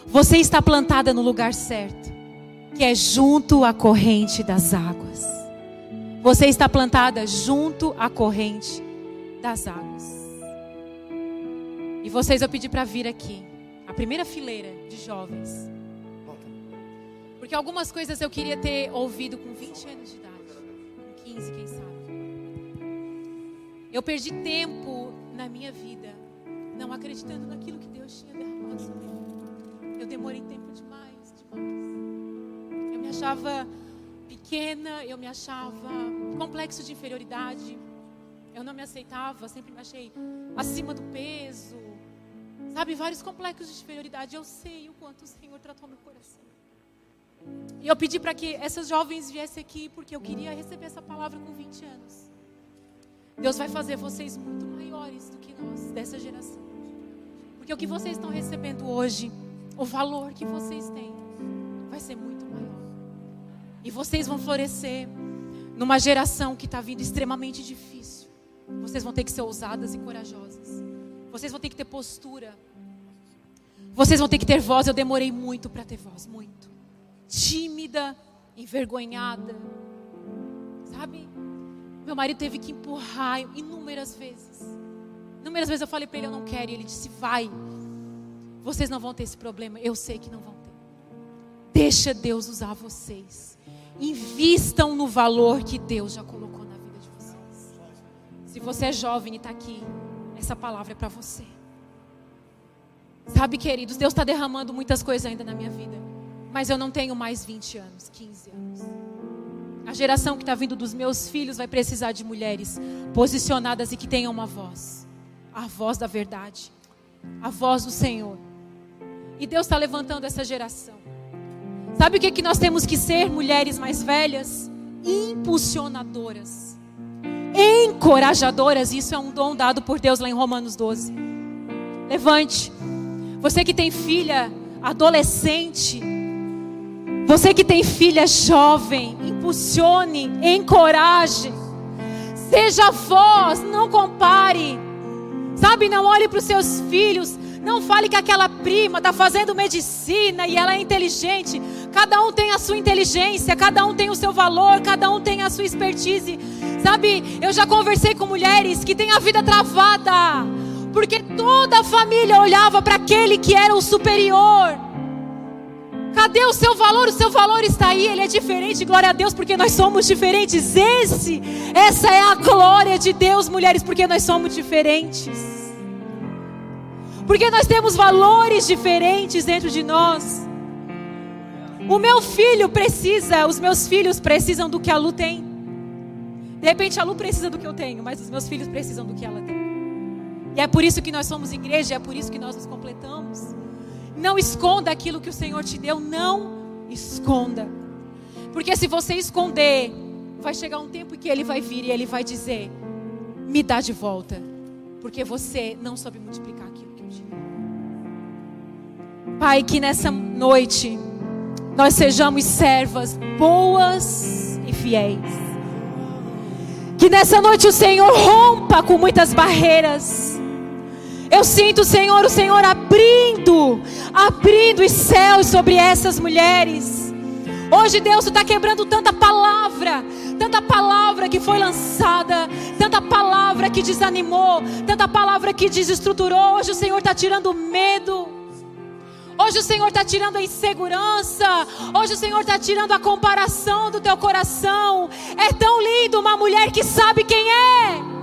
Speaker 1: Você está plantada no lugar certo, que é junto à corrente das águas. Você está plantada junto à corrente das águas. E vocês eu pedi para vir aqui a primeira fileira de jovens. Porque algumas coisas eu queria ter ouvido com 20 anos de idade, com 15, quem sabe. Eu perdi tempo na minha vida, não acreditando naquilo que Deus tinha derramado sobre mim. Eu demorei tempo demais, demais. Eu me achava pequena, eu me achava complexo de inferioridade. Eu não me aceitava, sempre me achei acima do peso, Sabe, vários complexos de inferioridade. Eu sei o quanto o Senhor tratou meu coração. E eu pedi para que essas jovens viessem aqui, porque eu queria receber essa palavra com 20 anos. Deus vai fazer vocês muito maiores do que nós, dessa geração. Porque o que vocês estão recebendo hoje, o valor que vocês têm, vai ser muito maior. E vocês vão florescer numa geração que está vindo extremamente difícil. Vocês vão ter que ser ousadas e corajosas. Vocês vão ter que ter postura. Vocês vão ter que ter voz. Eu demorei muito para ter voz, muito. Tímida, envergonhada. Sabe? Meu marido teve que empurrar inúmeras vezes. Inúmeras vezes eu falei para ele, eu não quero. E ele disse, vai. Vocês não vão ter esse problema. Eu sei que não vão ter. Deixa Deus usar vocês. Invistam no valor que Deus já colocou na vida de vocês. Se você é jovem e está aqui, essa palavra é para você. Sabe, queridos, Deus está derramando muitas coisas ainda na minha vida. Mas eu não tenho mais 20 anos, 15 anos. A geração que está vindo dos meus filhos vai precisar de mulheres posicionadas e que tenham uma voz a voz da verdade, a voz do Senhor. E Deus está levantando essa geração. Sabe o que, que nós temos que ser, mulheres mais velhas? Impulsionadoras, encorajadoras. Isso é um dom dado por Deus lá em Romanos 12. Levante. Você que tem filha adolescente, você que tem filha jovem, impulsione, encoraje. Seja voz, não compare. Sabe, não olhe para os seus filhos. Não fale que aquela prima está fazendo medicina e ela é inteligente. Cada um tem a sua inteligência, cada um tem o seu valor, cada um tem a sua expertise. Sabe, eu já conversei com mulheres que têm a vida travada, porque toda a família olhava para aquele que era o superior. Cadê o seu valor? O seu valor está aí, ele é diferente. Glória a Deus, porque nós somos diferentes. Esse, essa é a glória de Deus, mulheres, porque nós somos diferentes. Porque nós temos valores diferentes dentro de nós. O meu filho precisa, os meus filhos precisam do que a Lu tem. De repente a Lu precisa do que eu tenho, mas os meus filhos precisam do que ela tem. E é por isso que nós somos igreja, é por isso que nós nos completamos. Não esconda aquilo que o Senhor te deu, não esconda. Porque se você esconder, vai chegar um tempo que ele vai vir e ele vai dizer: "Me dá de volta", porque você não soube multiplicar aquilo que eu te dei. Pai, que nessa noite nós sejamos servas boas e fiéis. Que nessa noite o Senhor rompa com muitas barreiras. Eu sinto, Senhor, o Senhor abrindo, abrindo os céus sobre essas mulheres. Hoje, Deus está quebrando tanta palavra, tanta palavra que foi lançada, tanta palavra que desanimou, tanta palavra que desestruturou. Hoje, o Senhor está tirando medo. Hoje o Senhor está tirando a insegurança. Hoje o Senhor está tirando a comparação do teu coração. É tão lindo uma mulher que sabe quem é.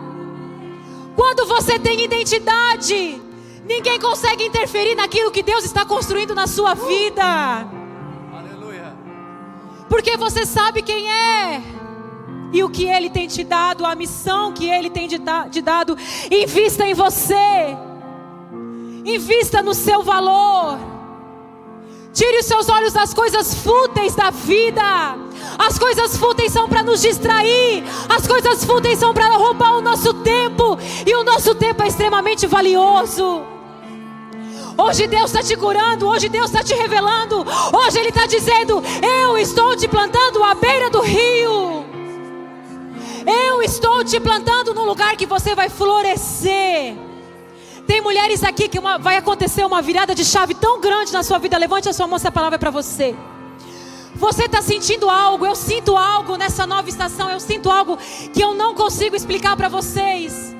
Speaker 1: Quando você tem identidade, ninguém consegue interferir naquilo que Deus está construindo na sua vida. Aleluia. Porque você sabe quem é e o que Ele tem te dado, a missão que Ele tem te dado. Invista em você, invista no seu valor. Tire os seus olhos das coisas fúteis da vida. As coisas fúteis são para nos distrair. As coisas fúteis são para roubar o nosso tempo. E o nosso tempo é extremamente valioso. Hoje Deus está te curando. Hoje Deus está te revelando. Hoje Ele está dizendo: Eu estou te plantando à beira do rio. Eu estou te plantando num lugar que você vai florescer. Tem mulheres aqui que uma, vai acontecer uma virada de chave tão grande na sua vida. Levante a sua mão, essa palavra é para você. Você está sentindo algo, eu sinto algo nessa nova estação, eu sinto algo que eu não consigo explicar para vocês.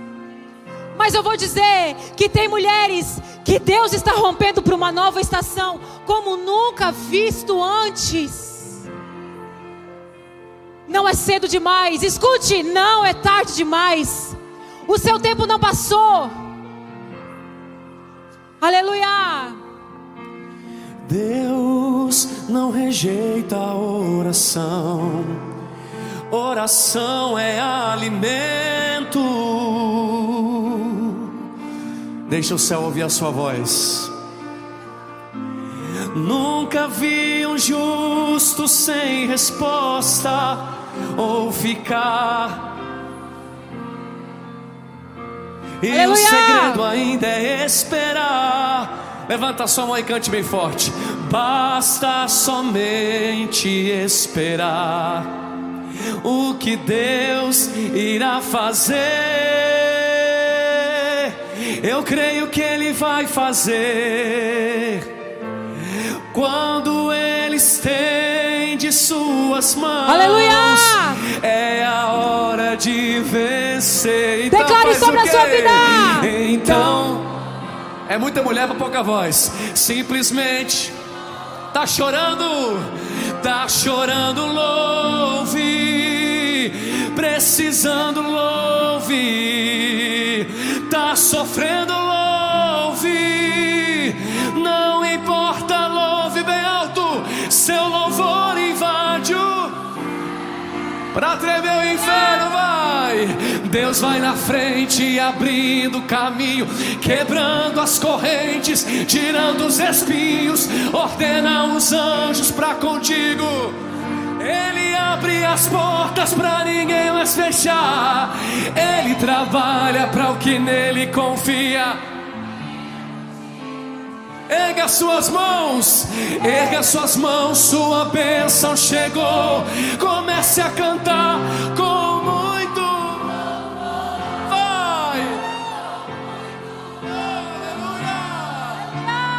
Speaker 1: Mas eu vou dizer que tem mulheres que Deus está rompendo para uma nova estação, como nunca visto antes. Não é cedo demais, escute, não é tarde demais. O seu tempo não passou. Aleluia!
Speaker 2: Deus não rejeita a oração. Oração é alimento. Deixa o céu ouvir a sua voz. Nunca vi um justo sem resposta ou ficar e Aleluia. o segredo ainda é esperar. Levanta sua mão e cante bem forte. Basta somente esperar o que Deus irá fazer. Eu creio que Ele vai fazer quando Ele estende suas mãos.
Speaker 1: Aleluia!
Speaker 2: É a hora de vencer. Então
Speaker 1: Declare sobre a sua vida.
Speaker 2: Então, é muita mulher para pouca voz. Simplesmente tá chorando, tá chorando, louve, precisando louve, tá sofrendo Pra tremer o inferno vai. Deus vai na frente abrindo caminho Quebrando as correntes Tirando os espinhos Ordena os anjos pra contigo. Ele abre as portas pra ninguém mais fechar. Ele trabalha pra o que nele confia Erga suas mãos, erga suas mãos, sua bênção chegou. Comece a cantar com muito. Vai! Aleluia!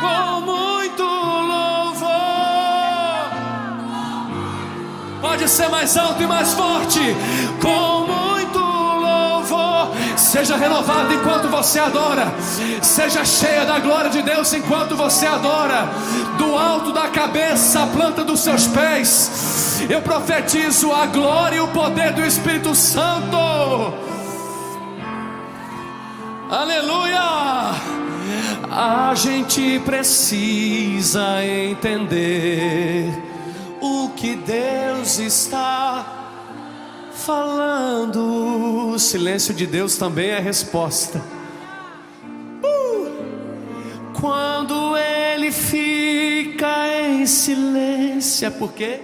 Speaker 2: Com muito louvor. Pode ser mais alto e mais forte. Com muito. Seja renovado enquanto você adora. Seja cheia da glória de Deus enquanto você adora. Do alto da cabeça, a planta dos seus pés. Eu profetizo a glória e o poder do Espírito Santo. Aleluia! A gente precisa entender o que Deus está falando. O silêncio de Deus também é resposta. Uh! Quando ele fica em silêncio, é por quê?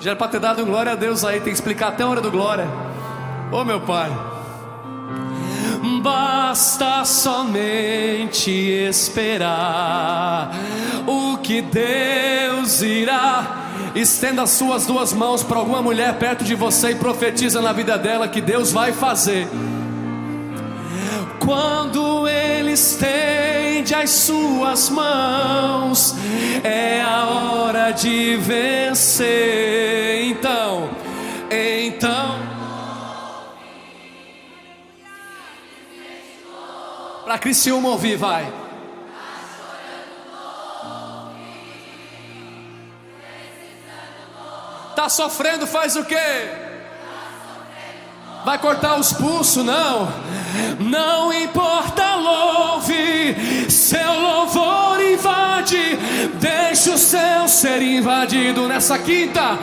Speaker 2: Já era para ter dado glória a Deus aí, tem que explicar até a hora do glória. Ô oh, meu Pai. Basta somente esperar o que Deus irá. Estenda as suas duas mãos para alguma mulher perto de você e profetiza na vida dela que Deus vai fazer. Quando Ele estende as suas mãos, é a hora de vencer. Então, então. Para Criciúma ouvir, vai. Tá sofrendo, faz o quê? Vai cortar os pulsos, não. Não importa, louve. Seu louvor invade. Deixa o céu ser invadido nessa quinta.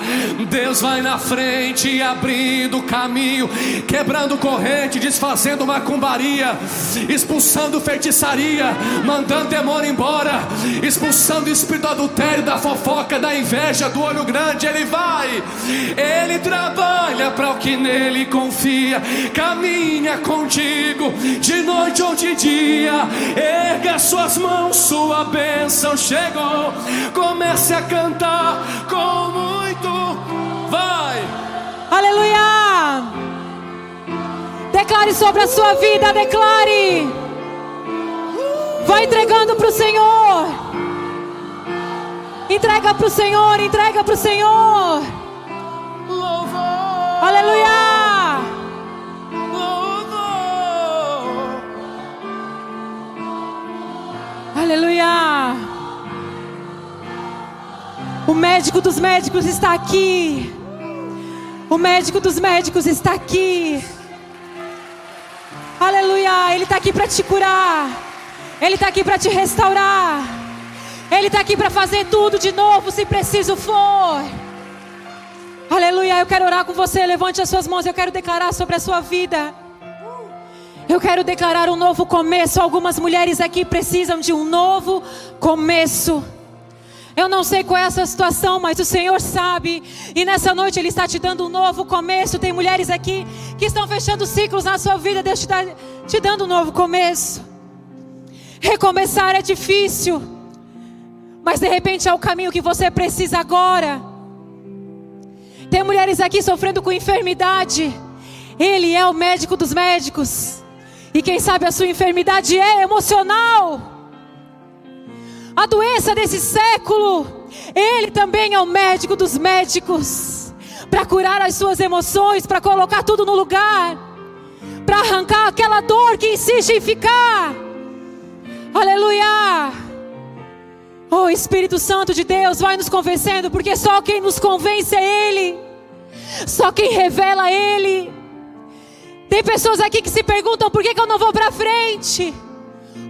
Speaker 2: Deus vai na frente, abrindo caminho, quebrando corrente, desfazendo macumbaria, expulsando feitiçaria, mandando demônio embora, expulsando o espírito adultério, da fofoca, da inveja, do olho grande. Ele vai, ele trabalha para o que nele confia, caminha contigo de noite ou de dia. Erga suas mãos, sua bênção chegou. Comece a cantar com muito. Vai!
Speaker 1: Aleluia! Declare sobre a sua vida, declare. Vai entregando para o Senhor. Entrega para o Senhor, entrega para o Senhor. O médico dos médicos está aqui. O médico dos médicos está aqui. Aleluia! Ele está aqui para te curar. Ele está aqui para te restaurar. Ele está aqui para fazer tudo de novo, se preciso for. Aleluia! Eu quero orar com você. Levante as suas mãos. Eu quero declarar sobre a sua vida. Eu quero declarar um novo começo. Algumas mulheres aqui precisam de um novo começo. Eu não sei qual é essa situação, mas o Senhor sabe. E nessa noite Ele está te dando um novo começo. Tem mulheres aqui que estão fechando ciclos na sua vida. Deus te, dá, te dando um novo começo. Recomeçar é difícil, mas de repente é o caminho que você precisa agora. Tem mulheres aqui sofrendo com enfermidade. Ele é o médico dos médicos. E quem sabe a sua enfermidade é emocional. A doença desse século. Ele também é o médico dos médicos para curar as suas emoções, para colocar tudo no lugar, para arrancar aquela dor que insiste em ficar. Aleluia! Oh Espírito Santo de Deus, vai nos convencendo, porque só quem nos convence é Ele, só quem revela é Ele. Tem pessoas aqui que se perguntam por que, que eu não vou para frente,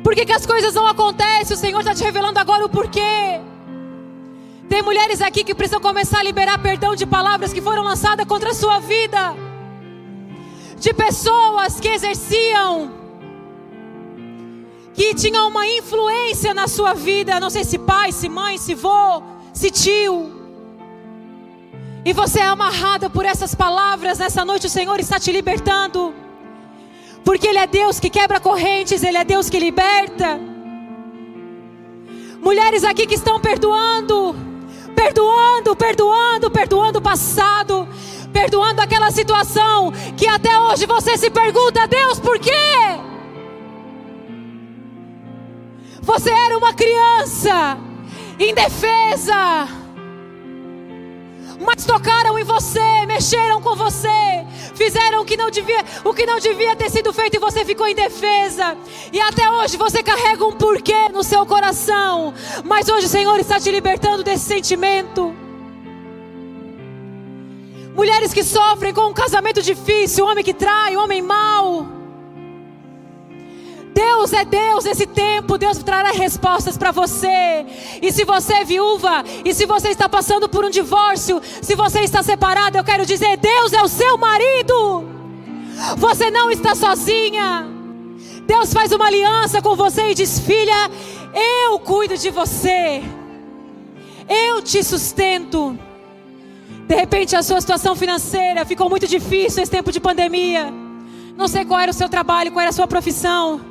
Speaker 1: por que, que as coisas não acontecem, o Senhor está te revelando agora o porquê. Tem mulheres aqui que precisam começar a liberar perdão de palavras que foram lançadas contra a sua vida, de pessoas que exerciam, que tinham uma influência na sua vida, não sei se pai, se mãe, se vô, se tio. E você é amarrada por essas palavras, nessa noite o Senhor está te libertando. Porque Ele é Deus que quebra correntes, Ele é Deus que liberta. Mulheres aqui que estão perdoando, perdoando, perdoando, perdoando o passado, perdoando aquela situação que até hoje você se pergunta: Deus, por quê? Você era uma criança indefesa mas tocaram em você, mexeram com você, fizeram o que não devia, o que não devia ter sido feito e você ficou indefesa. E até hoje você carrega um porquê no seu coração, mas hoje o Senhor está te libertando desse sentimento. Mulheres que sofrem com um casamento difícil, homem que trai, homem mau Deus é Deus esse tempo, Deus trará respostas para você. E se você é viúva, e se você está passando por um divórcio, se você está separado, eu quero dizer: Deus é o seu marido. Você não está sozinha. Deus faz uma aliança com você e diz: Filha, eu cuido de você, eu te sustento. De repente a sua situação financeira ficou muito difícil esse tempo de pandemia. Não sei qual era o seu trabalho, qual era a sua profissão.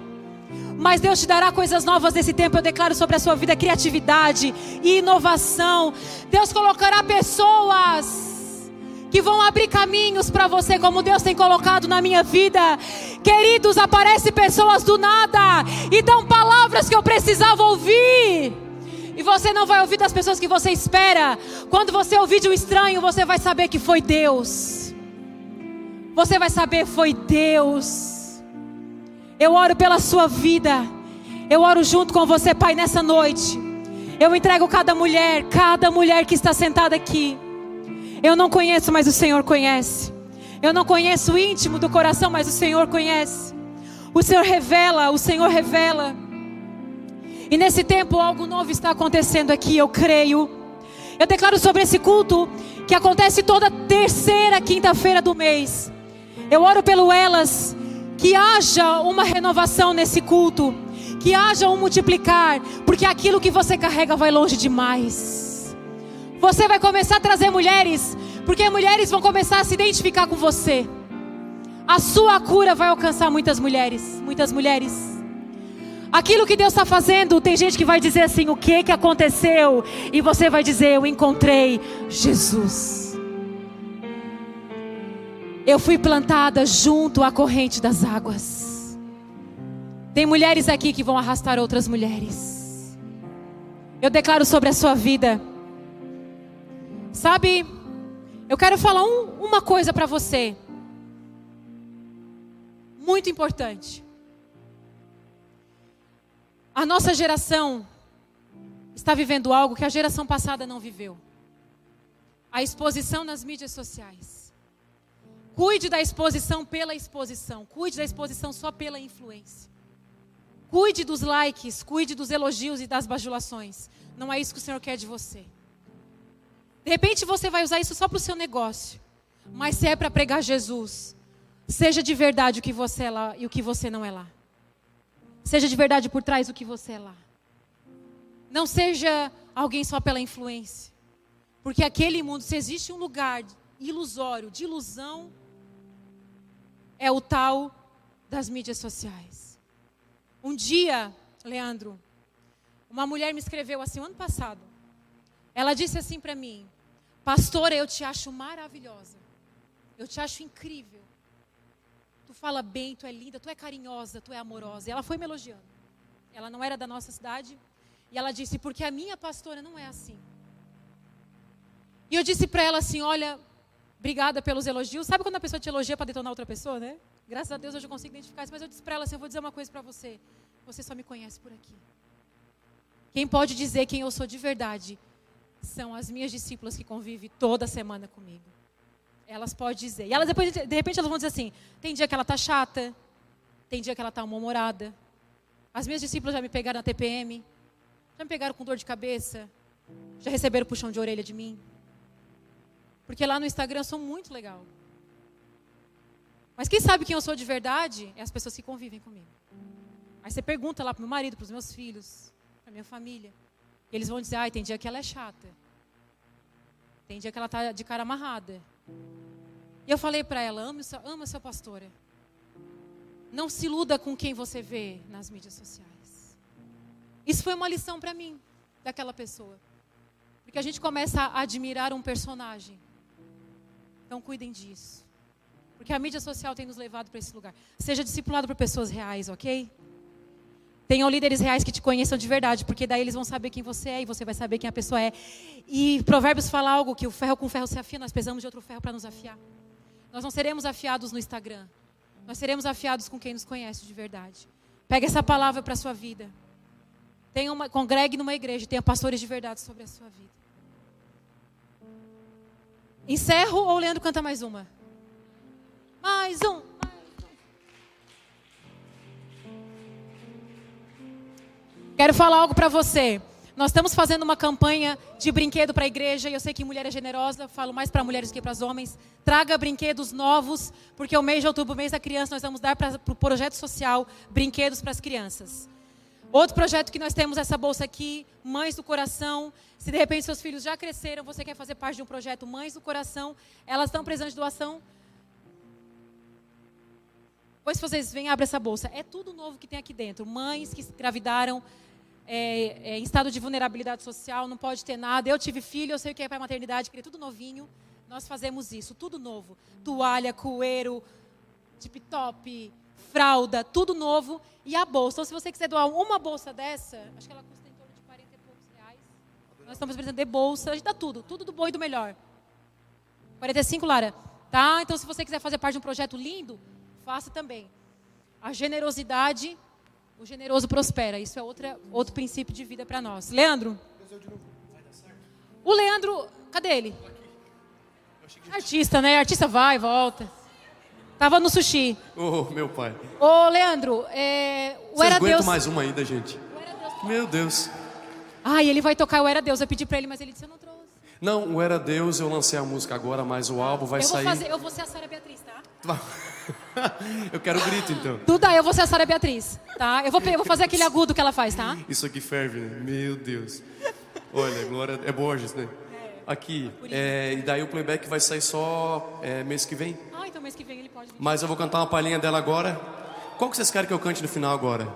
Speaker 1: Mas Deus te dará coisas novas nesse tempo. Eu declaro sobre a sua vida criatividade e inovação. Deus colocará pessoas que vão abrir caminhos para você, como Deus tem colocado na minha vida. Queridos, aparecem pessoas do nada e dão palavras que eu precisava ouvir. E você não vai ouvir das pessoas que você espera. Quando você ouvir de um estranho, você vai saber que foi Deus. Você vai saber foi Deus. Eu oro pela sua vida. Eu oro junto com você, Pai, nessa noite. Eu entrego cada mulher, cada mulher que está sentada aqui. Eu não conheço, mas o Senhor conhece. Eu não conheço o íntimo do coração, mas o Senhor conhece. O Senhor revela, o Senhor revela. E nesse tempo algo novo está acontecendo aqui, eu creio. Eu declaro sobre esse culto que acontece toda terceira quinta-feira do mês. Eu oro pelo elas que haja uma renovação nesse culto, que haja um multiplicar, porque aquilo que você carrega vai longe demais. Você vai começar a trazer mulheres, porque mulheres vão começar a se identificar com você. A sua cura vai alcançar muitas mulheres, muitas mulheres. Aquilo que Deus está fazendo, tem gente que vai dizer assim: o que que aconteceu? E você vai dizer: eu encontrei Jesus. Eu fui plantada junto à corrente das águas. Tem mulheres aqui que vão arrastar outras mulheres. Eu declaro sobre a sua vida. Sabe, eu quero falar um, uma coisa para você. Muito importante. A nossa geração está vivendo algo que a geração passada não viveu. A exposição nas mídias sociais. Cuide da exposição pela exposição. Cuide da exposição só pela influência. Cuide dos likes, cuide dos elogios e das bajulações. Não é isso que o Senhor quer de você. De repente você vai usar isso só para o seu negócio. Mas se é para pregar Jesus, seja de verdade o que você é lá e o que você não é lá. Seja de verdade por trás o que você é lá. Não seja alguém só pela influência. Porque aquele mundo, se existe um lugar ilusório, de ilusão, é o tal das mídias sociais. Um dia, Leandro, uma mulher me escreveu assim, ano passado. Ela disse assim para mim: Pastora, eu te acho maravilhosa. Eu te acho incrível. Tu fala bem, tu é linda, tu é carinhosa, tu é amorosa. E ela foi me elogiando. Ela não era da nossa cidade. E ela disse: Porque a minha pastora não é assim. E eu disse para ela assim: Olha, obrigada pelos elogios. Sabe quando a pessoa te elogia para detonar outra pessoa, né? Graças a Deus hoje eu consigo identificar isso. Mas eu disse para ela assim: Eu vou dizer uma coisa para você. Você só me conhece por aqui. Quem pode dizer quem eu sou de verdade são as minhas discípulas que convivem toda semana comigo. Elas podem dizer. E elas depois, de repente, elas vão dizer assim: tem dia que ela tá chata, tem dia que ela tá mal-humorada. As minhas discípulas já me pegaram na TPM, já me pegaram com dor de cabeça, já receberam puxão de orelha de mim. Porque lá no Instagram eu sou muito legal. Mas quem sabe quem eu sou de verdade é as pessoas que convivem comigo. Aí você pergunta lá para meu marido, para os meus filhos, para minha família. E eles vão dizer: ai, tem dia que ela é chata. Tem dia que ela está de cara amarrada. E eu falei para ela: ama, ama sua pastora. Não se iluda com quem você vê nas mídias sociais. Isso foi uma lição para mim, daquela pessoa. Porque a gente começa a admirar um personagem. Então cuidem disso. Porque a mídia social tem nos levado para esse lugar. Seja discipulado por pessoas reais, ok? Tenham líderes reais que te conheçam de verdade, porque daí eles vão saber quem você é e você vai saber quem a pessoa é. E Provérbios fala algo que o ferro com ferro se afia, nós precisamos de outro ferro para nos afiar. Nós não seremos afiados no Instagram. Nós seremos afiados com quem nos conhece de verdade. Pega essa palavra para a sua vida. Tenha uma, congregue numa igreja, tenha pastores de verdade sobre a sua vida. Encerro ou o Leandro canta mais uma? Mais um. Quero falar algo para você. Nós estamos fazendo uma campanha de brinquedo para a igreja, e eu sei que mulher é generosa, falo mais para mulheres que para os homens. Traga brinquedos novos, porque o mês de outubro, o mês da criança, nós vamos dar para o pro projeto social brinquedos para as crianças. Outro projeto que nós temos essa bolsa aqui, Mães do Coração. Se de repente seus filhos já cresceram, você quer fazer parte de um projeto Mães do Coração, elas estão precisando de doação. Depois vocês vêm, abre essa bolsa. É tudo novo que tem aqui dentro. Mães que engravidaram, é, é, em estado de vulnerabilidade social, não pode ter nada. Eu tive filho, eu sei o que é para maternidade, queria tudo novinho. Nós fazemos isso, tudo novo. Toalha, coeiro, tip top, fralda, tudo novo. E a bolsa. Então, se você quiser doar uma bolsa dessa, acho que ela custa em torno de 40 e poucos reais. Nós estamos apresentando de bolsa, a gente dá tudo, tudo do bom e do melhor. 45, Lara. Tá? Então, se você quiser fazer parte de um projeto lindo, faça também. A generosidade o generoso prospera. Isso é outra, outro princípio de vida para nós. Leandro? O Leandro, cadê ele? Artista, né? Artista vai, volta. Tava no sushi.
Speaker 2: Ô, oh, meu pai.
Speaker 1: Ô, Leandro, é...
Speaker 2: o Vocês Era Deus... mais uma ainda, gente. Meu Deus.
Speaker 1: Ah, ele vai tocar o Era Deus. Eu pedi para ele, mas ele disse, eu não trouxe.
Speaker 2: Não, o Era Deus, eu lancei a música agora, mas o álbum vai
Speaker 1: eu
Speaker 2: sair...
Speaker 1: Fazer, eu vou ser a Sara Beatriz, tá?
Speaker 2: eu quero grito, então.
Speaker 1: Duda, eu vou ser a Sara Beatriz, tá? Eu vou, eu vou fazer aquele agudo que ela faz, tá?
Speaker 2: Isso aqui ferve, né? Meu Deus. Olha, Glória... É Borges, né? Aqui. É, e daí o playback vai sair só é, mês que vem.
Speaker 1: Ah, então mês que vem ele pode.
Speaker 2: Mas eu vou cantar uma palhinha dela agora. Qual que vocês querem que eu cante no final agora?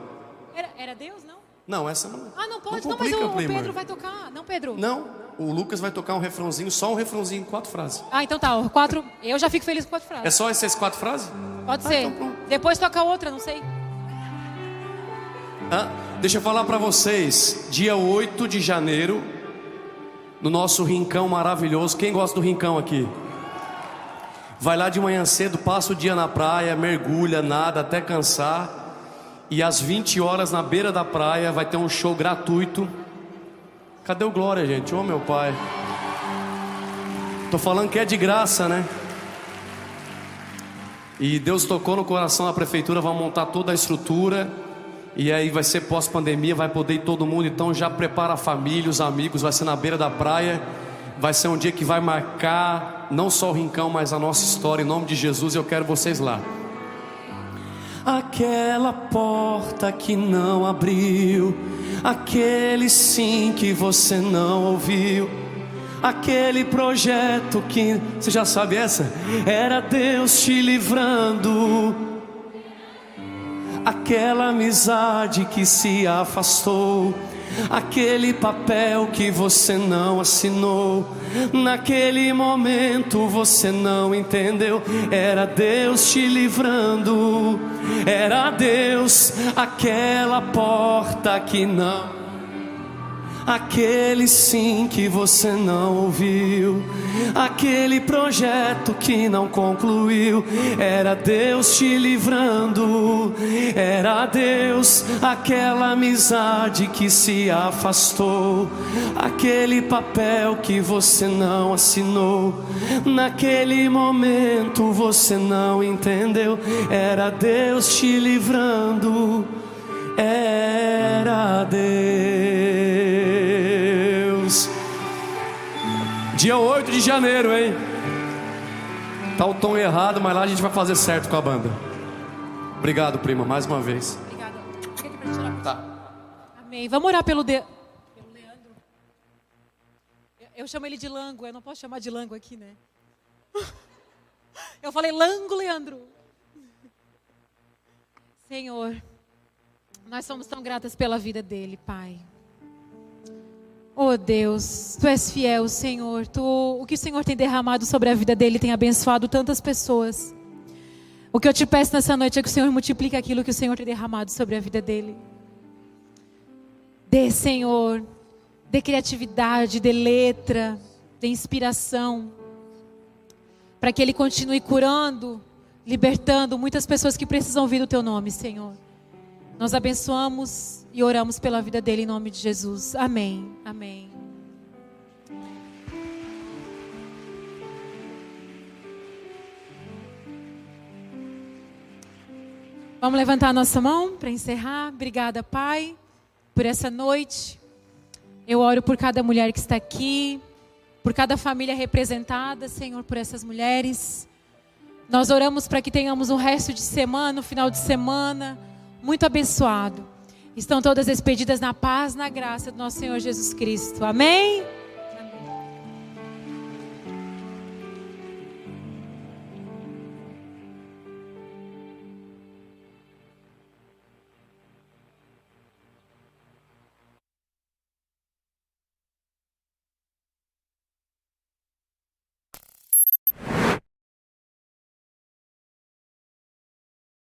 Speaker 1: Era, era Deus, não?
Speaker 2: Não, essa não.
Speaker 1: Ah, não pode. Não, não mas o, o Pedro vai tocar. Não, Pedro.
Speaker 2: Não, o Lucas vai tocar um refrãozinho, só um refrãozinho, quatro frases.
Speaker 1: Ah, então tá. Quatro. Eu já fico feliz com quatro frases.
Speaker 2: É só essas quatro frases?
Speaker 1: Pode ah, ser. Então Depois toca outra, não sei.
Speaker 2: Ah, deixa eu falar para vocês. Dia 8 de janeiro, no nosso rincão maravilhoso. Quem gosta do rincão aqui? Vai lá de manhã cedo, passa o dia na praia, mergulha, nada até cansar. E às 20 horas na beira da praia vai ter um show gratuito. Cadê o Glória, gente? Ô oh, meu pai. Tô falando que é de graça, né? E Deus tocou no coração da prefeitura, vai montar toda a estrutura. E aí vai ser pós-pandemia, vai poder ir todo mundo. Então já prepara a família, os amigos, vai ser na beira da praia. Vai ser um dia que vai marcar não só o rincão, mas a nossa história. Em nome de Jesus, eu quero vocês lá. Aquela porta que não abriu, aquele sim que você não ouviu, aquele projeto que você já sabe essa, era Deus te livrando. Aquela amizade que se afastou, aquele papel que você não assinou, naquele momento você não entendeu, era Deus te livrando, era Deus aquela porta que não. Aquele sim que você não ouviu, aquele projeto que não concluiu, era Deus te livrando, era Deus, aquela amizade que se afastou, aquele papel que você não assinou, naquele momento você não entendeu, era Deus te livrando, era Deus. Dia 8 de janeiro, hein? Tá o tom errado, mas lá a gente vai fazer certo com a banda. Obrigado, prima, mais uma vez. Obrigada.
Speaker 1: Tá. Amém. Vamos orar pelo, de... pelo Leandro. Eu chamo ele de Lango, eu não posso chamar de Lango aqui, né? Eu falei Lango, Leandro. Senhor, nós somos tão gratas pela vida dele, Pai. Oh Deus, Tu és fiel, Senhor. Tu, o que o Senhor tem derramado sobre a vida dele tem abençoado tantas pessoas. O que eu te peço nessa noite é que o Senhor multiplique aquilo que o Senhor tem derramado sobre a vida dele. Dê, Senhor, dê criatividade, dê letra, dê inspiração, para que ele continue curando, libertando muitas pessoas que precisam ouvir o teu nome, Senhor. Nós abençoamos e oramos pela vida dele em nome de Jesus. Amém. Amém. Vamos levantar a nossa mão para encerrar. Obrigada, Pai, por essa noite. Eu oro por cada mulher que está aqui, por cada família representada, Senhor, por essas mulheres. Nós oramos para que tenhamos um resto de semana, um final de semana muito abençoado. Estão todas despedidas na paz, na graça do nosso Senhor Jesus Cristo. Amém?